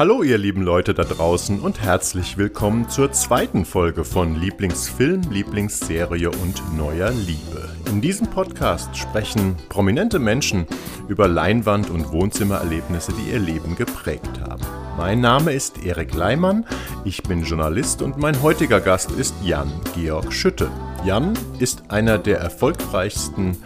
Hallo ihr lieben Leute da draußen und herzlich willkommen zur zweiten Folge von Lieblingsfilm, Lieblingsserie und neuer Liebe. In diesem Podcast sprechen prominente Menschen über Leinwand- und Wohnzimmererlebnisse, die ihr Leben geprägt haben. Mein Name ist Erik Leimann, ich bin Journalist und mein heutiger Gast ist Jan Georg Schütte. Jan ist einer der erfolgreichsten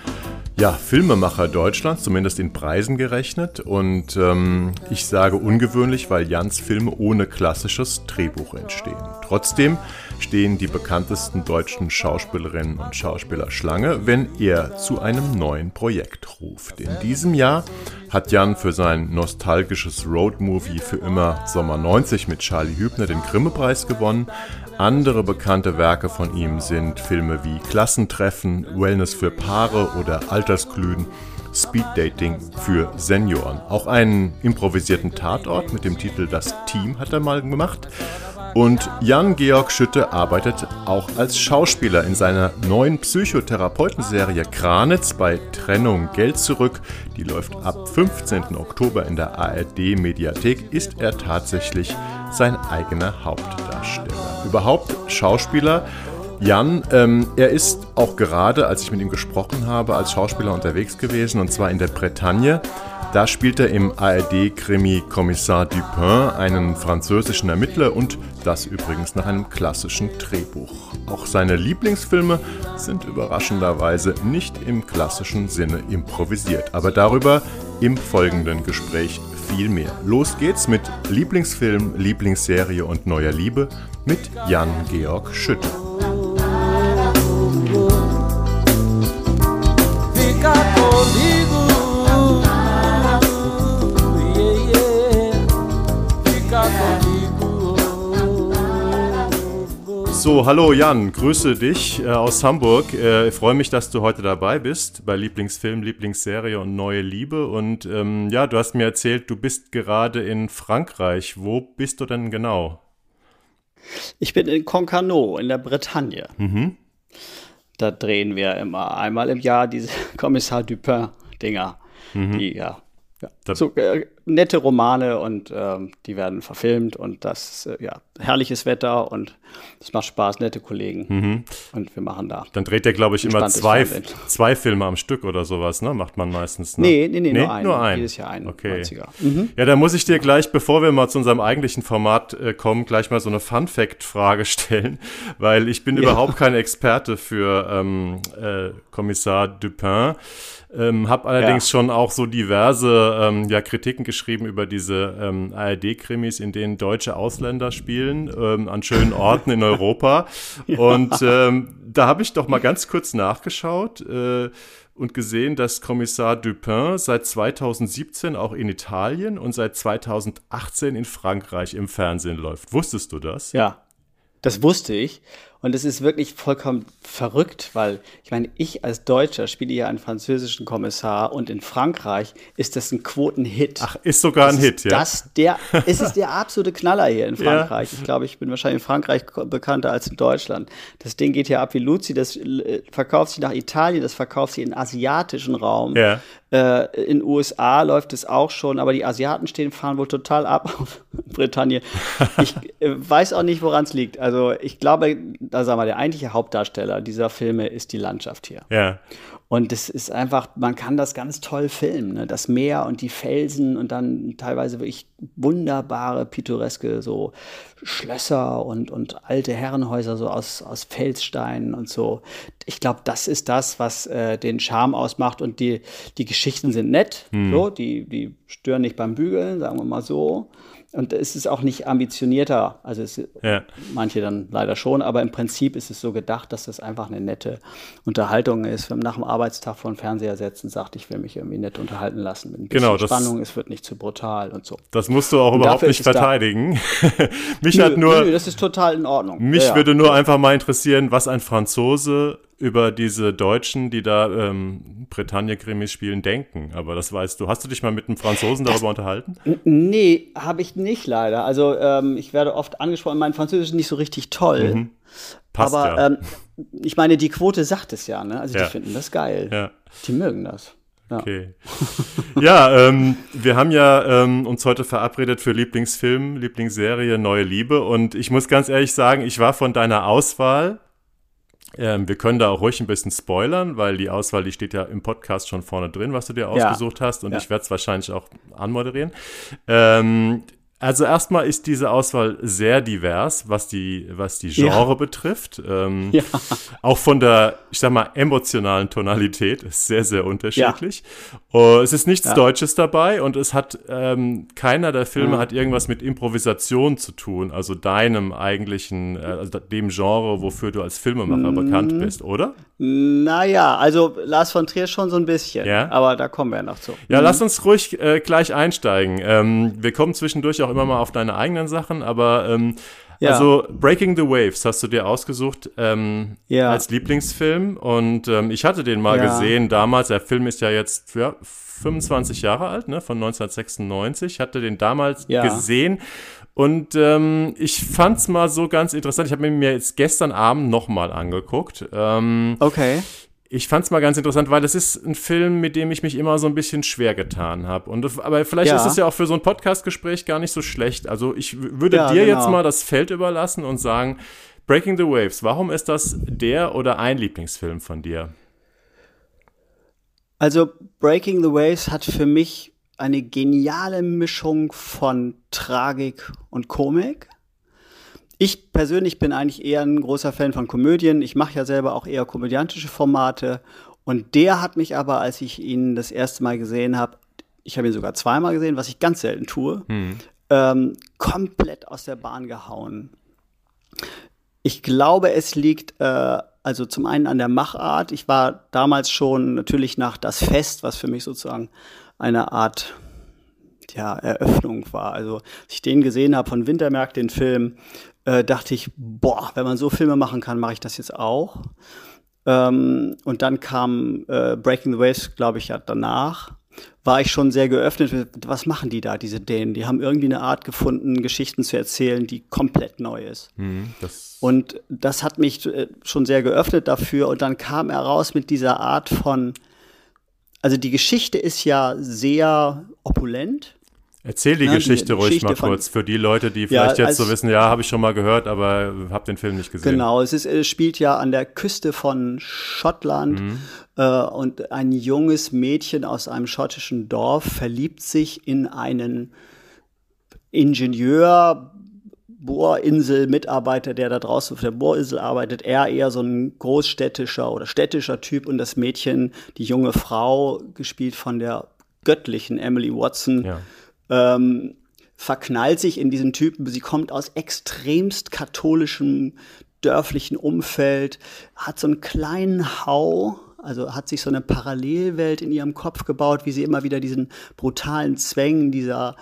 ja, Filmemacher Deutschlands, zumindest in Preisen gerechnet. Und ähm, ich sage ungewöhnlich, weil Jans Filme ohne klassisches Drehbuch entstehen. Trotzdem stehen die bekanntesten deutschen Schauspielerinnen und Schauspieler Schlange, wenn er zu einem neuen Projekt ruft. In diesem Jahr hat Jan für sein nostalgisches Roadmovie für immer Sommer 90 mit Charlie Hübner den Grimme-Preis gewonnen. Andere bekannte Werke von ihm sind Filme wie Klassentreffen, Wellness für Paare oder Altersglühen, Speeddating für Senioren. Auch einen improvisierten Tatort mit dem Titel Das Team hat er mal gemacht. Und Jan-Georg Schütte arbeitet auch als Schauspieler in seiner neuen Psychotherapeutenserie Kranitz bei Trennung Geld zurück. Die läuft ab 15. Oktober in der ARD Mediathek. Ist er tatsächlich sein eigener Hauptdarsteller. Überhaupt Schauspieler. Jan, ähm, er ist auch gerade, als ich mit ihm gesprochen habe, als Schauspieler unterwegs gewesen und zwar in der Bretagne. Da spielt er im ARD-Krimi Kommissar Dupin einen französischen Ermittler und das übrigens nach einem klassischen Drehbuch. Auch seine Lieblingsfilme sind überraschenderweise nicht im klassischen Sinne improvisiert, aber darüber im folgenden Gespräch viel mehr. Los geht's mit Lieblingsfilm, Lieblingsserie und neuer Liebe mit Jan-Georg Schütte. So, hallo Jan, grüße dich äh, aus Hamburg. Äh, ich freue mich, dass du heute dabei bist bei Lieblingsfilm, Lieblingsserie und Neue Liebe. Und ähm, ja, du hast mir erzählt, du bist gerade in Frankreich. Wo bist du denn genau? Ich bin in Concarneau in der Bretagne. Mhm. Da drehen wir immer einmal im Jahr diese Kommissar Dupin-Dinger, mhm. die ja ja. So äh, nette Romane und ähm, die werden verfilmt und das äh, ja herrliches Wetter und es macht Spaß, nette Kollegen mhm. und wir machen da. Dann dreht der glaube ich immer zwei, zwei Filme am Stück oder sowas, ne? Macht man meistens. Ne? Nee, nee, nee, nee, nur einen. Nur einen. Jedes Jahr einen. Okay. Mhm. Ja, da muss ich dir gleich, bevor wir mal zu unserem eigentlichen Format äh, kommen, gleich mal so eine Fun Fact Frage stellen, weil ich bin ja. überhaupt kein Experte für ähm, äh, Kommissar Dupin. Ähm, habe allerdings ja. schon auch so diverse ähm, ja, Kritiken geschrieben über diese ähm, ARD-Krimis, in denen deutsche Ausländer spielen, ähm, an schönen Orten in Europa. ja. Und ähm, da habe ich doch mal ganz kurz nachgeschaut. Äh, und gesehen, dass Kommissar Dupin seit 2017 auch in Italien und seit 2018 in Frankreich im Fernsehen läuft. Wusstest du das? Ja, das wusste ich. Und es ist wirklich vollkommen verrückt, weil ich meine, ich als Deutscher spiele ja einen französischen Kommissar und in Frankreich ist das ein Quotenhit. Ach, ist sogar ein Hit, ja. Das der, es ist der absolute Knaller hier in Frankreich. Ja. Ich glaube, ich bin wahrscheinlich in Frankreich bekannter als in Deutschland. Das Ding geht ja ab wie Luzi, das äh, verkauft sich nach Italien, das verkauft sich in den asiatischen Raum. Ja. Äh, in USA läuft es auch schon, aber die Asiaten stehen, fahren wohl total ab auf Britannien. Ich äh, weiß auch nicht, woran es liegt. Also ich glaube, da sagen wir, der eigentliche Hauptdarsteller dieser Filme ist die Landschaft hier. Ja. Und das ist einfach, man kann das ganz toll filmen. Ne? Das Meer und die Felsen und dann teilweise wirklich wunderbare, pittoreske so Schlösser und, und alte Herrenhäuser so aus, aus Felssteinen und so. Ich glaube, das ist das, was äh, den Charme ausmacht. Und die, die Geschichten sind nett, hm. so, die, die stören nicht beim Bügeln, sagen wir mal so. Und es ist auch nicht ambitionierter, also es, ja. manche dann leider schon, aber im Prinzip ist es so gedacht, dass das einfach eine nette Unterhaltung ist. Wenn man nach dem Arbeitstag vor den Fernseher setzt und sagt, ich will mich irgendwie nett unterhalten lassen mit ein bisschen genau, das, Spannung, es wird nicht zu brutal und so. Das musst du auch und überhaupt nicht verteidigen. mich nö, hat nur. Nö, das ist total in Ordnung. Mich ja, würde nur einfach mal interessieren, was ein Franzose über diese Deutschen, die da ähm, Bretagne-Krimis spielen, denken. Aber das weißt du. Hast du dich mal mit einem Franzosen darüber das, unterhalten? Nee, habe ich nicht leider. Also ähm, ich werde oft angesprochen, mein Französisch ist nicht so richtig toll. Mhm. Passt, Aber ja. ähm, ich meine, die Quote sagt es ja, ne? Also ja. die finden das geil. Ja. Die mögen das. Okay. Ja, ähm, wir haben ja ähm, uns heute verabredet für Lieblingsfilm, Lieblingsserie, Neue Liebe. Und ich muss ganz ehrlich sagen, ich war von deiner Auswahl. Ähm, wir können da auch ruhig ein bisschen spoilern, weil die Auswahl, die steht ja im Podcast schon vorne drin, was du dir ausgesucht ja. hast. Und ja. ich werde es wahrscheinlich auch anmoderieren. Ähm, also erstmal ist diese Auswahl sehr divers, was die, was die Genre ja. betrifft. Ähm, ja. Auch von der, ich sag mal, emotionalen Tonalität ist sehr, sehr unterschiedlich. Ja. Uh, es ist nichts Deutsches dabei und es hat, ähm, keiner der Filme hat irgendwas mit Improvisation zu tun, also deinem eigentlichen, äh, also dem Genre, wofür du als Filmemacher mm. bekannt bist, oder? Naja, also Lars von Trier schon so ein bisschen, ja? aber da kommen wir ja noch zu. Ja, mhm. lass uns ruhig äh, gleich einsteigen. Ähm, wir kommen zwischendurch auch immer mal auf deine eigenen Sachen, aber ähm, ja. also Breaking the Waves hast du dir ausgesucht ähm, ja. als Lieblingsfilm und ähm, ich hatte den mal gesehen damals. Der Film ist ja jetzt ja, 25 Jahre alt, ne, von 1996. Ich hatte den damals gesehen und ähm, ich fand's mal so ganz interessant. Ich habe mir jetzt gestern Abend nochmal angeguckt. Ähm, okay. Ich fand's mal ganz interessant, weil es ist ein Film, mit dem ich mich immer so ein bisschen schwer getan habe. Und aber vielleicht ja. ist es ja auch für so ein Podcast-Gespräch gar nicht so schlecht. Also ich würde ja, dir genau. jetzt mal das Feld überlassen und sagen, Breaking the Waves, warum ist das der oder ein Lieblingsfilm von dir? Also Breaking the Waves hat für mich eine geniale Mischung von Tragik und Komik. Ich persönlich bin eigentlich eher ein großer Fan von Komödien. Ich mache ja selber auch eher komödiantische Formate. Und der hat mich aber, als ich ihn das erste Mal gesehen habe, ich habe ihn sogar zweimal gesehen, was ich ganz selten tue, hm. ähm, komplett aus der Bahn gehauen. Ich glaube, es liegt äh, also zum einen an der Machart. Ich war damals schon natürlich nach das Fest, was für mich sozusagen eine Art ja, Eröffnung war. Also, als ich den gesehen habe von Wintermerk, den Film, äh, dachte ich, boah, wenn man so Filme machen kann, mache ich das jetzt auch. Ähm, und dann kam äh, Breaking the Waves, glaube ich, ja danach. War ich schon sehr geöffnet. Was machen die da, diese Dänen? Die haben irgendwie eine Art gefunden, Geschichten zu erzählen, die komplett neu ist. Mhm, das und das hat mich äh, schon sehr geöffnet dafür. Und dann kam er raus mit dieser Art von also die Geschichte ist ja sehr opulent. Erzähl die ja, Geschichte die ruhig Geschichte mal kurz für die Leute, die vielleicht ja, jetzt so wissen, ja, habe ich schon mal gehört, aber habe den Film nicht gesehen. Genau, es, ist, es spielt ja an der Küste von Schottland mhm. äh, und ein junges Mädchen aus einem schottischen Dorf verliebt sich in einen Ingenieur, Bohrinsel-Mitarbeiter, der da draußen auf der Bohrinsel arbeitet, er eher so ein großstädtischer oder städtischer Typ und das Mädchen, die junge Frau, gespielt von der göttlichen Emily Watson, ja. ähm, verknallt sich in diesen Typen. Sie kommt aus extremst katholischem dörflichen Umfeld, hat so einen kleinen Hau, also hat sich so eine Parallelwelt in ihrem Kopf gebaut, wie sie immer wieder diesen brutalen Zwängen dieser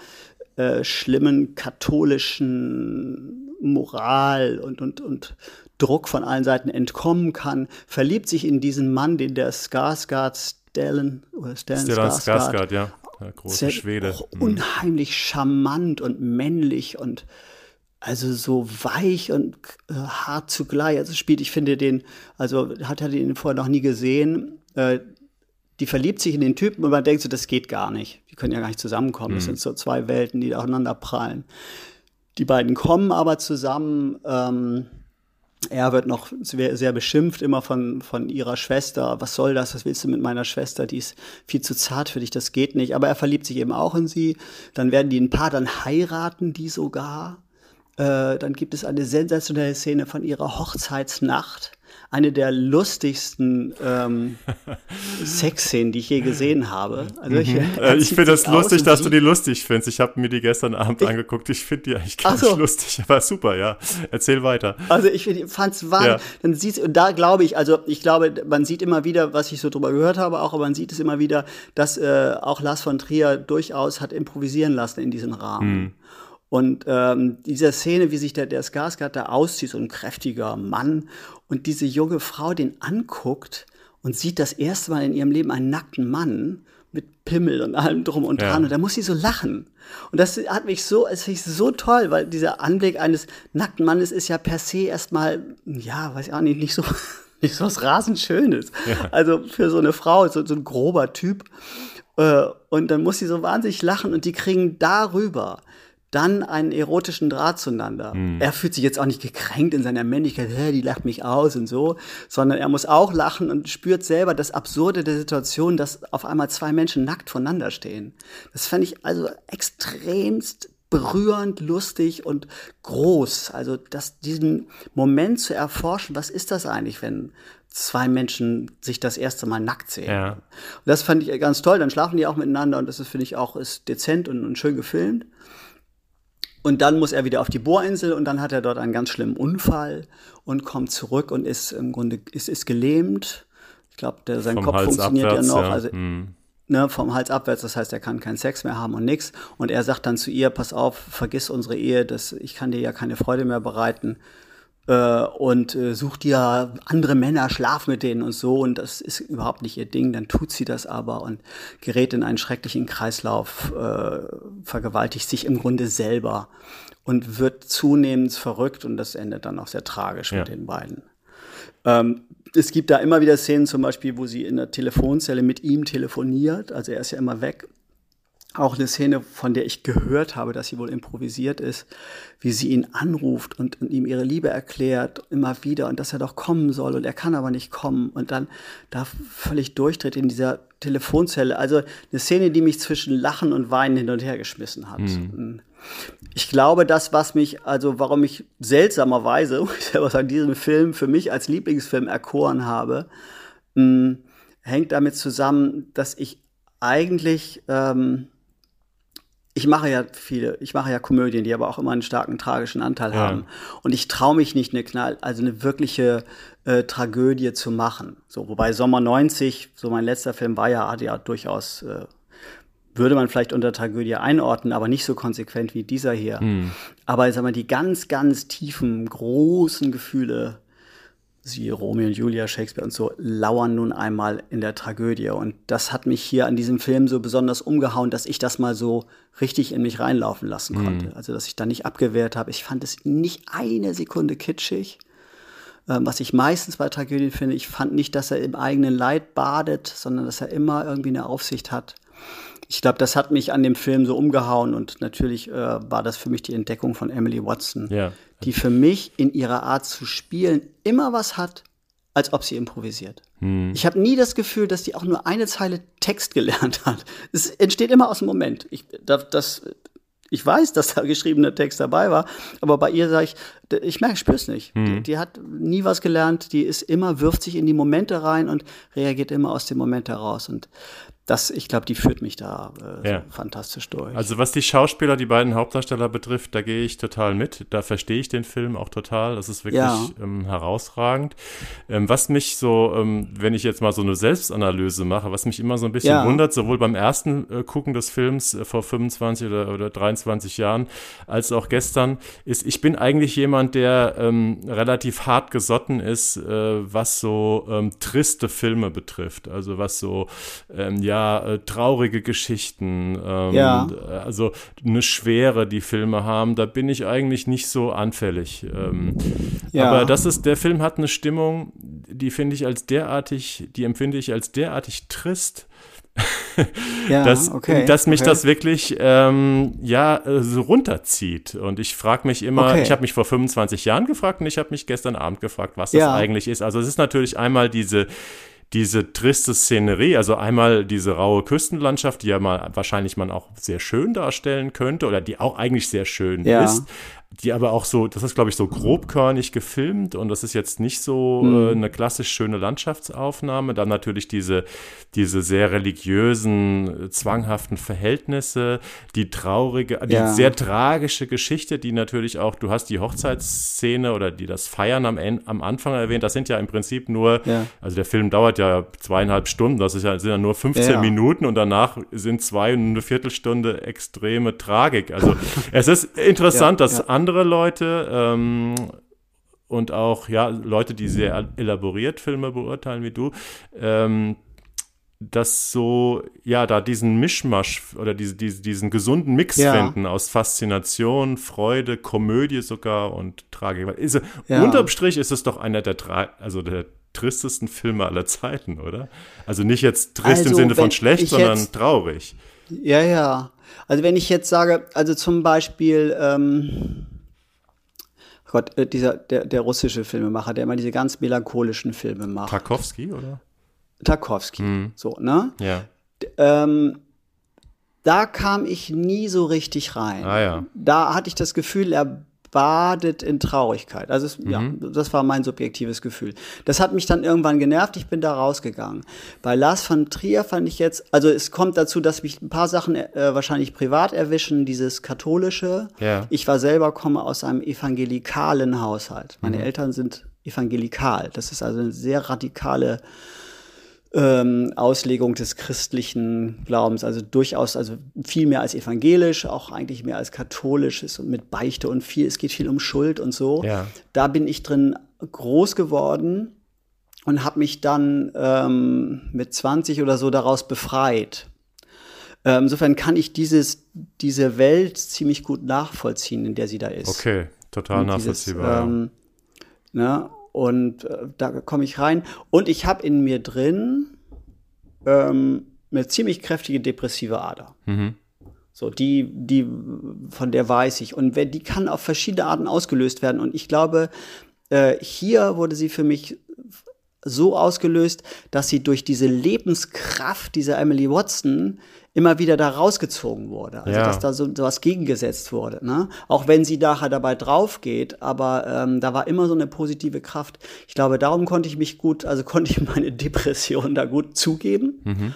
äh, schlimmen katholischen Moral und, und, und Druck von allen Seiten entkommen kann, verliebt sich in diesen Mann, den der Skarsgård Stellan oder Stellan, Stellan Skarsgård, Skarsgård ja, der große Schwede, mhm. unheimlich charmant und männlich und also so weich und äh, hart zugleich. Also spielt, ich finde den, also hat er den vorher noch nie gesehen. Äh, die verliebt sich in den Typen und man denkt so, das geht gar nicht. Die können ja gar nicht zusammenkommen. Mhm. Das sind so zwei Welten, die aufeinander prallen. Die beiden kommen aber zusammen. Ähm, er wird noch sehr, beschimpft immer von, von ihrer Schwester. Was soll das? Was willst du mit meiner Schwester? Die ist viel zu zart für dich, das geht nicht. Aber er verliebt sich eben auch in sie. Dann werden die ein paar, dann heiraten die sogar. Äh, dann gibt es eine sensationelle Szene von ihrer Hochzeitsnacht eine der lustigsten ähm, Sexszenen, die ich je gesehen habe. Also ich, mhm. äh, ich finde das lustig, dass du die lustig findest. Ich habe mir die gestern Abend ich, angeguckt. Ich finde die eigentlich gar so. nicht lustig, aber super, ja. Erzähl weiter. Also ich fand es wahr. Ja. Dann und da glaube ich, also ich glaube, man sieht immer wieder, was ich so drüber gehört habe, auch, aber man sieht es immer wieder, dass äh, auch Lars von Trier durchaus hat improvisieren lassen in diesem Rahmen. Mhm. Und ähm, diese Szene, wie sich der, der Skarsgård da auszieht, so ein kräftiger Mann, und diese junge Frau den anguckt und sieht das erste Mal in ihrem Leben einen nackten Mann mit Pimmel und allem drum und dran. Ja. Und da muss sie so lachen. Und das hat mich so, es finde ich so toll, weil dieser Anblick eines nackten Mannes ist ja per se erstmal, ja, weiß ich auch nicht, nicht so nicht so was rasend Schönes. Ja. Also für so eine Frau, so, so ein grober Typ. Äh, und dann muss sie so wahnsinnig lachen und die kriegen darüber dann einen erotischen Draht zueinander. Mhm. Er fühlt sich jetzt auch nicht gekränkt in seiner Männlichkeit, die lacht mich aus und so, sondern er muss auch lachen und spürt selber das Absurde der Situation, dass auf einmal zwei Menschen nackt voneinander stehen. Das fand ich also extremst berührend, lustig und groß. Also das, diesen Moment zu erforschen, was ist das eigentlich, wenn zwei Menschen sich das erste Mal nackt sehen. Ja. Und das fand ich ganz toll. Dann schlafen die auch miteinander und das ist, finde ich, auch ist dezent und, und schön gefilmt. Und dann muss er wieder auf die Bohrinsel und dann hat er dort einen ganz schlimmen Unfall und kommt zurück und ist im Grunde ist, ist gelähmt. Ich glaube, sein vom Kopf Hals funktioniert abwärts, ja noch. Ja. Also, hm. ne, vom Hals abwärts, das heißt, er kann keinen Sex mehr haben und nix. Und er sagt dann zu ihr, pass auf, vergiss unsere Ehe, das, ich kann dir ja keine Freude mehr bereiten äh, und äh, sucht dir andere Männer, schlaf mit denen und so. Und das ist überhaupt nicht ihr Ding. Dann tut sie das aber und gerät in einen schrecklichen Kreislauf, äh, vergewaltigt sich im Grunde selber und wird zunehmend verrückt. Und das endet dann auch sehr tragisch ja. mit den beiden. Ähm, es gibt da immer wieder Szenen, zum Beispiel, wo sie in der Telefonzelle mit ihm telefoniert. Also er ist ja immer weg auch eine Szene, von der ich gehört habe, dass sie wohl improvisiert ist, wie sie ihn anruft und, und, ihm ihre Liebe erklärt, immer wieder, und dass er doch kommen soll, und er kann aber nicht kommen, und dann da völlig durchtritt in dieser Telefonzelle. Also eine Szene, die mich zwischen Lachen und Weinen hin und her geschmissen hat. Mhm. Ich glaube, das, was mich, also warum ich seltsamerweise, muss ich selber sagen, diesen Film für mich als Lieblingsfilm erkoren habe, mh, hm, hängt damit zusammen, dass ich eigentlich ähm, ich mache ja viele, ich mache ja Komödien, die aber auch immer einen starken tragischen Anteil ja. haben. Und ich traue mich nicht, eine Knall, also eine wirkliche äh, Tragödie zu machen. So, wobei Sommer 90, so mein letzter Film war ja, hat ja durchaus, äh, würde man vielleicht unter Tragödie einordnen, aber nicht so konsequent wie dieser hier. Hm. Aber sag mal, die ganz, ganz tiefen, großen Gefühle, siehe Romeo und Julia, Shakespeare und so, lauern nun einmal in der Tragödie. Und das hat mich hier an diesem Film so besonders umgehauen, dass ich das mal so richtig in mich reinlaufen lassen mhm. konnte. Mhm. Also, dass ich da nicht abgewehrt habe. Ich fand es nicht eine Sekunde kitschig. Ähm, was ich meistens bei Tragödien finde, ich fand nicht, dass er im eigenen Leid badet, sondern dass er immer irgendwie eine Aufsicht hat ich glaube, das hat mich an dem Film so umgehauen und natürlich äh, war das für mich die Entdeckung von Emily Watson, ja. die für mich in ihrer Art zu spielen immer was hat, als ob sie improvisiert. Hm. Ich habe nie das Gefühl, dass die auch nur eine Zeile Text gelernt hat. Es entsteht immer aus dem Moment. Ich, das, ich weiß, dass da geschriebener Text dabei war, aber bei ihr sage ich, ich merke, ich spür's nicht. Hm. Die, die, hat nie was gelernt, die ist immer, wirft sich in die Momente rein und reagiert immer aus dem Moment heraus. Und das, ich glaube, die führt mich da äh, ja. so fantastisch durch. Also was die Schauspieler, die beiden Hauptdarsteller betrifft, da gehe ich total mit. Da verstehe ich den Film auch total. Das ist wirklich ja. ähm, herausragend. Ähm, was mich so, ähm, wenn ich jetzt mal so eine Selbstanalyse mache, was mich immer so ein bisschen ja. wundert, sowohl beim ersten äh, Gucken des Films äh, vor 25 oder, oder 23 Jahren, als auch gestern, ist, ich bin eigentlich jemand, der ähm, relativ hart gesotten ist, äh, was so ähm, triste Filme betrifft. Also was so, ähm, ja, ja, äh, traurige Geschichten, ähm, ja. also eine Schwere, die Filme haben, da bin ich eigentlich nicht so anfällig. Ähm, ja. Aber das ist, der Film hat eine Stimmung, die finde ich als derartig, die empfinde ich als derartig trist. ja, dass, okay, dass mich okay. das wirklich ähm, ja äh, so runterzieht. Und ich frage mich immer, okay. ich habe mich vor 25 Jahren gefragt und ich habe mich gestern Abend gefragt, was das eigentlich ist. Also es ist natürlich einmal diese diese triste Szenerie, also einmal diese raue Küstenlandschaft, die ja mal wahrscheinlich man auch sehr schön darstellen könnte oder die auch eigentlich sehr schön ja. ist, die aber auch so, das ist glaube ich so grobkörnig gefilmt und das ist jetzt nicht so mhm. äh, eine klassisch schöne Landschaftsaufnahme. Dann natürlich diese, diese sehr religiösen, zwanghaften Verhältnisse, die traurige, ja. die sehr tragische Geschichte, die natürlich auch, du hast die Hochzeitsszene oder die das Feiern am, am Anfang erwähnt, das sind ja im Prinzip nur, ja. also der Film dauert ja zweieinhalb Stunden, das ist ja, sind ja nur 15 ja. Minuten und danach sind zwei und eine Viertelstunde extreme Tragik. Also es ist interessant, dass andere andere Leute ähm, und auch ja Leute, die sehr elaboriert Filme beurteilen wie du, ähm, dass so, ja, da diesen Mischmasch oder diese, diese, diesen gesunden Mix ja. finden aus Faszination, Freude, Komödie sogar und Tragik. Also, ja. Unterm Strich ist es doch einer der, also der tristesten Filme aller Zeiten, oder? Also nicht jetzt trist also, im Sinne von schlecht, sondern jetzt, traurig. Ja, ja. Also wenn ich jetzt sage, also zum Beispiel, ähm, Gott, äh, dieser, der, der russische Filmemacher, der immer diese ganz melancholischen Filme macht. Tarkovsky, oder? Tarkovsky, mhm. so, ne? Ja. D ähm, da kam ich nie so richtig rein. Ah, ja. Da hatte ich das Gefühl, er badet in Traurigkeit. Also es, mhm. ja, das war mein subjektives Gefühl. Das hat mich dann irgendwann genervt, ich bin da rausgegangen. Bei Lars von Trier fand ich jetzt, also es kommt dazu, dass mich ein paar Sachen äh, wahrscheinlich privat erwischen, dieses katholische. Ja. Ich war selber, komme aus einem evangelikalen Haushalt. Meine mhm. Eltern sind evangelikal. Das ist also eine sehr radikale ähm, Auslegung des christlichen Glaubens, also durchaus, also viel mehr als evangelisch, auch eigentlich mehr als katholisch ist und mit Beichte und viel, es geht viel um Schuld und so. Ja. Da bin ich drin groß geworden und habe mich dann ähm, mit 20 oder so daraus befreit. Ähm, insofern kann ich dieses, diese Welt ziemlich gut nachvollziehen, in der sie da ist. Okay, total nachvollziehbar. Dieses, ähm, ne? Und äh, da komme ich rein. Und ich habe in mir drin ähm, eine ziemlich kräftige depressive Ader. Mhm. So, die, die, von der weiß ich. Und die kann auf verschiedene Arten ausgelöst werden. Und ich glaube, äh, hier wurde sie für mich so ausgelöst, dass sie durch diese Lebenskraft dieser Emily Watson immer wieder da rausgezogen wurde. Also ja. dass da so, so was gegengesetzt wurde. Ne? Auch wenn sie nachher dabei drauf geht, aber ähm, da war immer so eine positive Kraft. Ich glaube, darum konnte ich mich gut, also konnte ich meine Depression da gut zugeben. Mhm.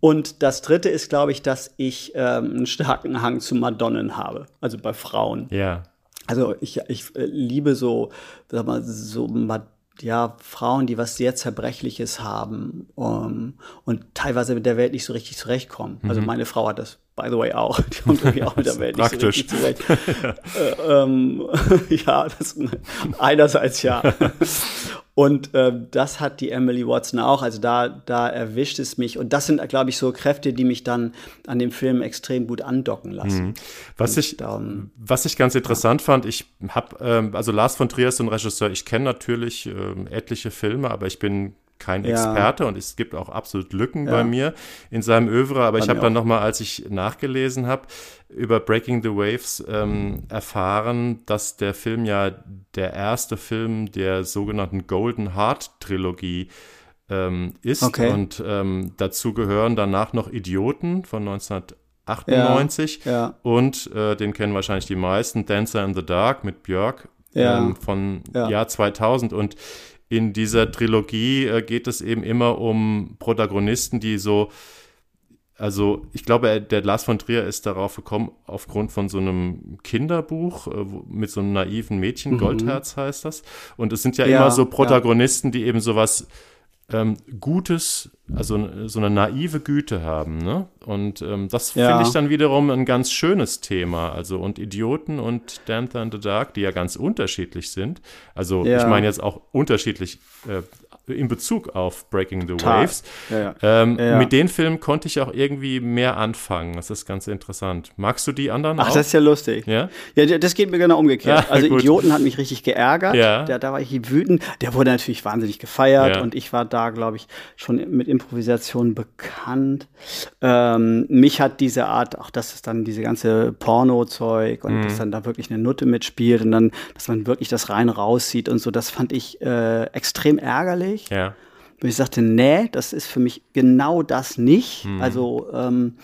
Und das dritte ist, glaube ich, dass ich ähm, einen starken Hang zu Madonnen habe, also bei Frauen. Ja. Also ich, ich äh, liebe so, sag mal, so Madonnen ja, Frauen, die was sehr Zerbrechliches haben um, ähm, und teilweise mit der Welt nicht so richtig zurechtkommen. Also mhm. Also meine Frau hat das, by the way, auch. Die kommt irgendwie auch mit der Welt nicht so richtig zurecht. äh, ähm, ja, das, einerseits ja. Und äh, das hat die Emily Watson auch. Also da, da erwischt es mich. Und das sind, glaube ich, so Kräfte, die mich dann an dem Film extrem gut andocken lassen. Mhm. Was, ich, darum, was ich ganz interessant ja. fand, ich habe, ähm, also Lars von Trier ist ein Regisseur, ich kenne natürlich ähm, etliche Filme, aber ich bin kein Experte ja. und es gibt auch absolut Lücken ja. bei mir in seinem Övre. Aber bei ich habe dann nochmal, als ich nachgelesen habe, über Breaking the Waves ähm, erfahren, dass der Film ja der erste Film der sogenannten Golden Heart Trilogie ähm, ist. Okay. Und ähm, dazu gehören danach noch Idioten von 1998 ja, ja. und äh, den kennen wahrscheinlich die meisten, Dancer in the Dark mit Björk ja, ähm, von Jahr 2000 und in dieser Trilogie äh, geht es eben immer um Protagonisten, die so, also ich glaube, der Lars von Trier ist darauf gekommen, aufgrund von so einem Kinderbuch äh, mit so einem naiven Mädchen, mhm. Goldherz heißt das. Und es sind ja, ja immer so Protagonisten, ja. die eben sowas ähm, Gutes, also so eine naive Güte haben. Ne? Und ähm, das ja. finde ich dann wiederum ein ganz schönes Thema. Also und Idioten und Dancer in the Dark, die ja ganz unterschiedlich sind. Also ja. ich meine jetzt auch unterschiedlich äh, in Bezug auf Breaking the Total. Waves. Ja, ähm, mit den Filmen konnte ich auch irgendwie mehr anfangen. Das ist ganz interessant. Magst du die anderen Ach, auch? das ist ja lustig. Ja, ja das geht mir genau umgekehrt. also gut. Idioten hat mich richtig geärgert. Ja. Da, da war ich wütend. Der wurde natürlich wahnsinnig gefeiert und ich war da, glaube ich, schon mit Improvisation bekannt. Ähm, mich hat diese Art, auch dass es dann diese ganze Porno-Zeug und mhm. dass dann da wirklich eine Nutte mitspielt und dann, dass man wirklich das rein rauszieht und so, das fand ich äh, extrem ärgerlich ich. Ja. Und ich sagte, nee, das ist für mich genau das nicht. Mhm. Also ähm,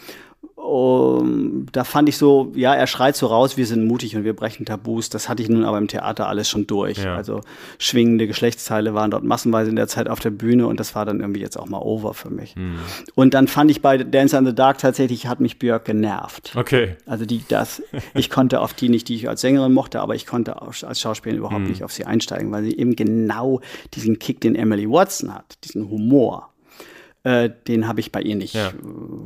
um, da fand ich so, ja, er schreit so raus, wir sind mutig und wir brechen Tabus. Das hatte ich nun aber im Theater alles schon durch. Ja. Also schwingende Geschlechtsteile waren dort massenweise in der Zeit auf der Bühne und das war dann irgendwie jetzt auch mal over für mich. Mhm. Und dann fand ich bei Dance in the Dark tatsächlich, hat mich Björk genervt. Okay. Also die, das, ich konnte auf die nicht, die ich als Sängerin mochte, aber ich konnte als Schauspielerin überhaupt mhm. nicht auf sie einsteigen, weil sie eben genau diesen Kick, den Emily Watson hat, diesen Humor äh, den habe ich bei ihr nicht ja. Äh,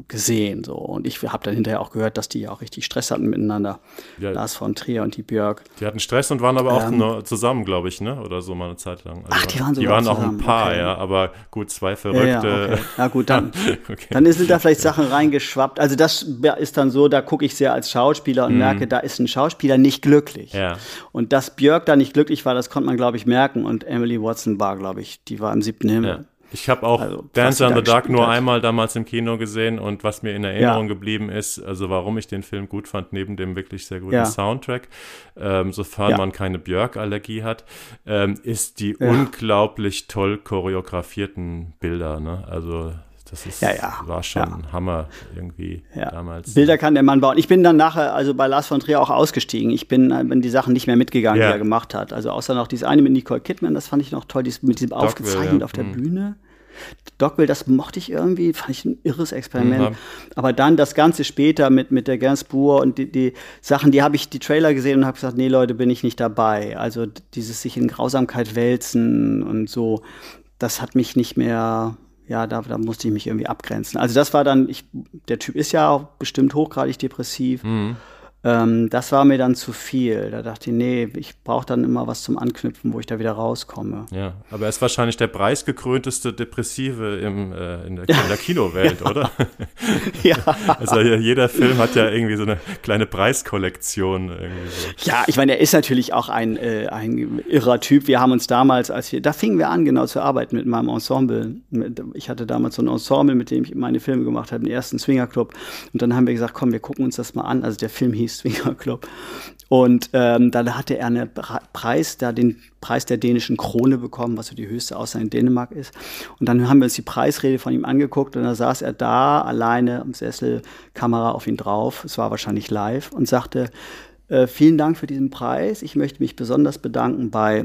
gesehen. So. Und ich habe dann hinterher auch gehört, dass die ja auch richtig Stress hatten miteinander. Ja. Lars von Trier und die Björk. Die hatten Stress und waren aber auch ähm, nur zusammen, glaube ich, ne? Oder so mal eine Zeit lang. Also ach, die waren so Die waren auch ein Paar, okay. ja, aber gut, zwei Verrückte. Ja, ja, okay. Na gut, dann, okay. dann sind da vielleicht Sachen reingeschwappt. Also das ist dann so, da gucke ich sehr als Schauspieler und mhm. merke, da ist ein Schauspieler nicht glücklich. Ja. Und dass Björk da nicht glücklich war, das konnte man, glaube ich, merken. Und Emily Watson war, glaube ich, die war im siebten Himmel. Ja. Ich habe auch also, Dancer in the Dark nur hat. einmal damals im Kino gesehen und was mir in Erinnerung ja. geblieben ist, also warum ich den Film gut fand, neben dem wirklich sehr guten ja. Soundtrack, ähm, sofern ja. man keine Björk-Allergie hat, ähm, ist die unglaublich toll choreografierten Bilder. Ne? Also das ist, ja, ja. war schon ja. Hammer irgendwie damals. Bilder kann der Mann bauen. Ich bin dann nachher, also bei Lars von Trier auch ausgestiegen. Ich bin, bin die Sachen nicht mehr mitgegangen, die er gemacht hat. Also außer noch dieses eine mit Nicole Kidman, das fand ich noch toll, dieses, mit diesem Dogville, aufgezeichnet auf der mhm. Bühne. Dogville, das mochte ich irgendwie, fand ich ein irres Experiment. Mhm. Aber dann das Ganze später mit, mit der Gainsbourg und die, die Sachen, die habe ich die Trailer gesehen und habe gesagt, nee Leute, bin ich nicht dabei. Also dieses sich in Grausamkeit wälzen und so, das hat mich nicht mehr ja, da, da musste ich mich irgendwie abgrenzen. Also das war dann, ich, der Typ ist ja auch bestimmt hochgradig depressiv. Mhm. Ähm, das war mir dann zu viel. Da dachte ich, nee, ich brauche dann immer was zum Anknüpfen, wo ich da wieder rauskomme. Ja, aber er ist wahrscheinlich der preisgekrönteste Depressive im, äh, in, der, in der Kinowelt, ja. oder? ja. Also jeder Film hat ja irgendwie so eine kleine Preiskollektion. So. Ja, ich meine, er ist natürlich auch ein, äh, ein irrer Typ. Wir haben uns damals, als wir, da fingen wir an, genau zu arbeiten mit meinem Ensemble. Ich hatte damals so ein Ensemble, mit dem ich meine Filme gemacht habe, den ersten Swinger Club. Und dann haben wir gesagt, komm, wir gucken uns das mal an. Also der Film hieß Swinger Club. Und ähm, dann hatte er einen Preis, da den Preis der dänischen Krone bekommen, was so die höchste außer in Dänemark ist. Und dann haben wir uns die Preisrede von ihm angeguckt und da saß er da alleine am Sessel, Kamera auf ihn drauf, es war wahrscheinlich live und sagte, äh, vielen Dank für diesen Preis. Ich möchte mich besonders bedanken bei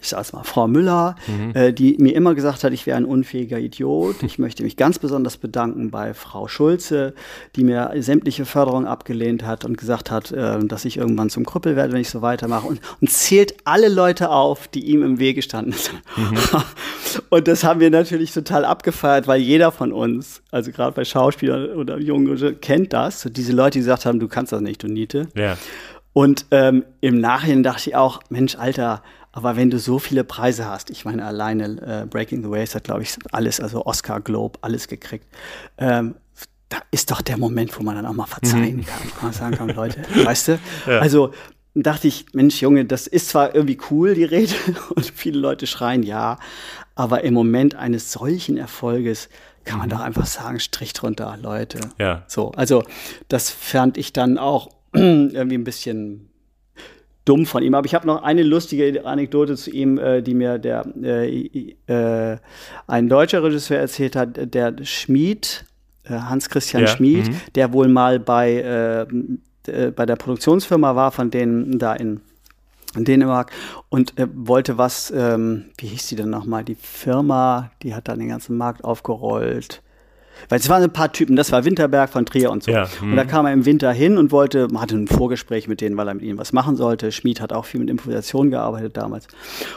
ich sag's mal, Frau Müller, mhm. äh, die mir immer gesagt hat, ich wäre ein unfähiger Idiot. Ich möchte mich ganz besonders bedanken bei Frau Schulze, die mir sämtliche Förderung abgelehnt hat und gesagt hat, äh, dass ich irgendwann zum Krüppel werde, wenn ich so weitermache. Und, und zählt alle Leute auf, die ihm im Wege standen. Mhm. und das haben wir natürlich total abgefeiert, weil jeder von uns, also gerade bei Schauspielern oder Jungen, kennt das. So diese Leute, die gesagt haben, du kannst das nicht, du Niete. Ja. Und ähm, im Nachhinein dachte ich auch, Mensch, Alter, aber wenn du so viele Preise hast, ich meine, alleine äh, Breaking the Waves hat, glaube ich, alles, also Oscar, Globe, alles gekriegt. Ähm, da ist doch der Moment, wo man dann auch mal verzeihen mhm. kann. Wo man sagen kann, Leute, weißt du? Ja. Also dachte ich, Mensch, Junge, das ist zwar irgendwie cool, die Rede, und viele Leute schreien ja, aber im Moment eines solchen Erfolges kann man doch einfach sagen, Strich drunter, Leute. Ja. So, also das fand ich dann auch irgendwie ein bisschen dumm von ihm. Aber ich habe noch eine lustige Anekdote zu ihm, äh, die mir der äh, äh, ein deutscher Regisseur erzählt hat, der Schmied, äh, Hans-Christian ja. Schmid, mhm. der wohl mal bei, äh, äh, bei der Produktionsfirma war, von denen da in in Dänemark und wollte was, ähm, wie hieß die denn nochmal, die Firma, die hat dann den ganzen Markt aufgerollt. Weil es waren ein paar Typen, das war Winterberg von Trier und so. Ja, und da mhm. kam er im Winter hin und wollte, man hatte ein Vorgespräch mit denen, weil er mit ihnen was machen sollte. Schmid hat auch viel mit Improvisation gearbeitet damals.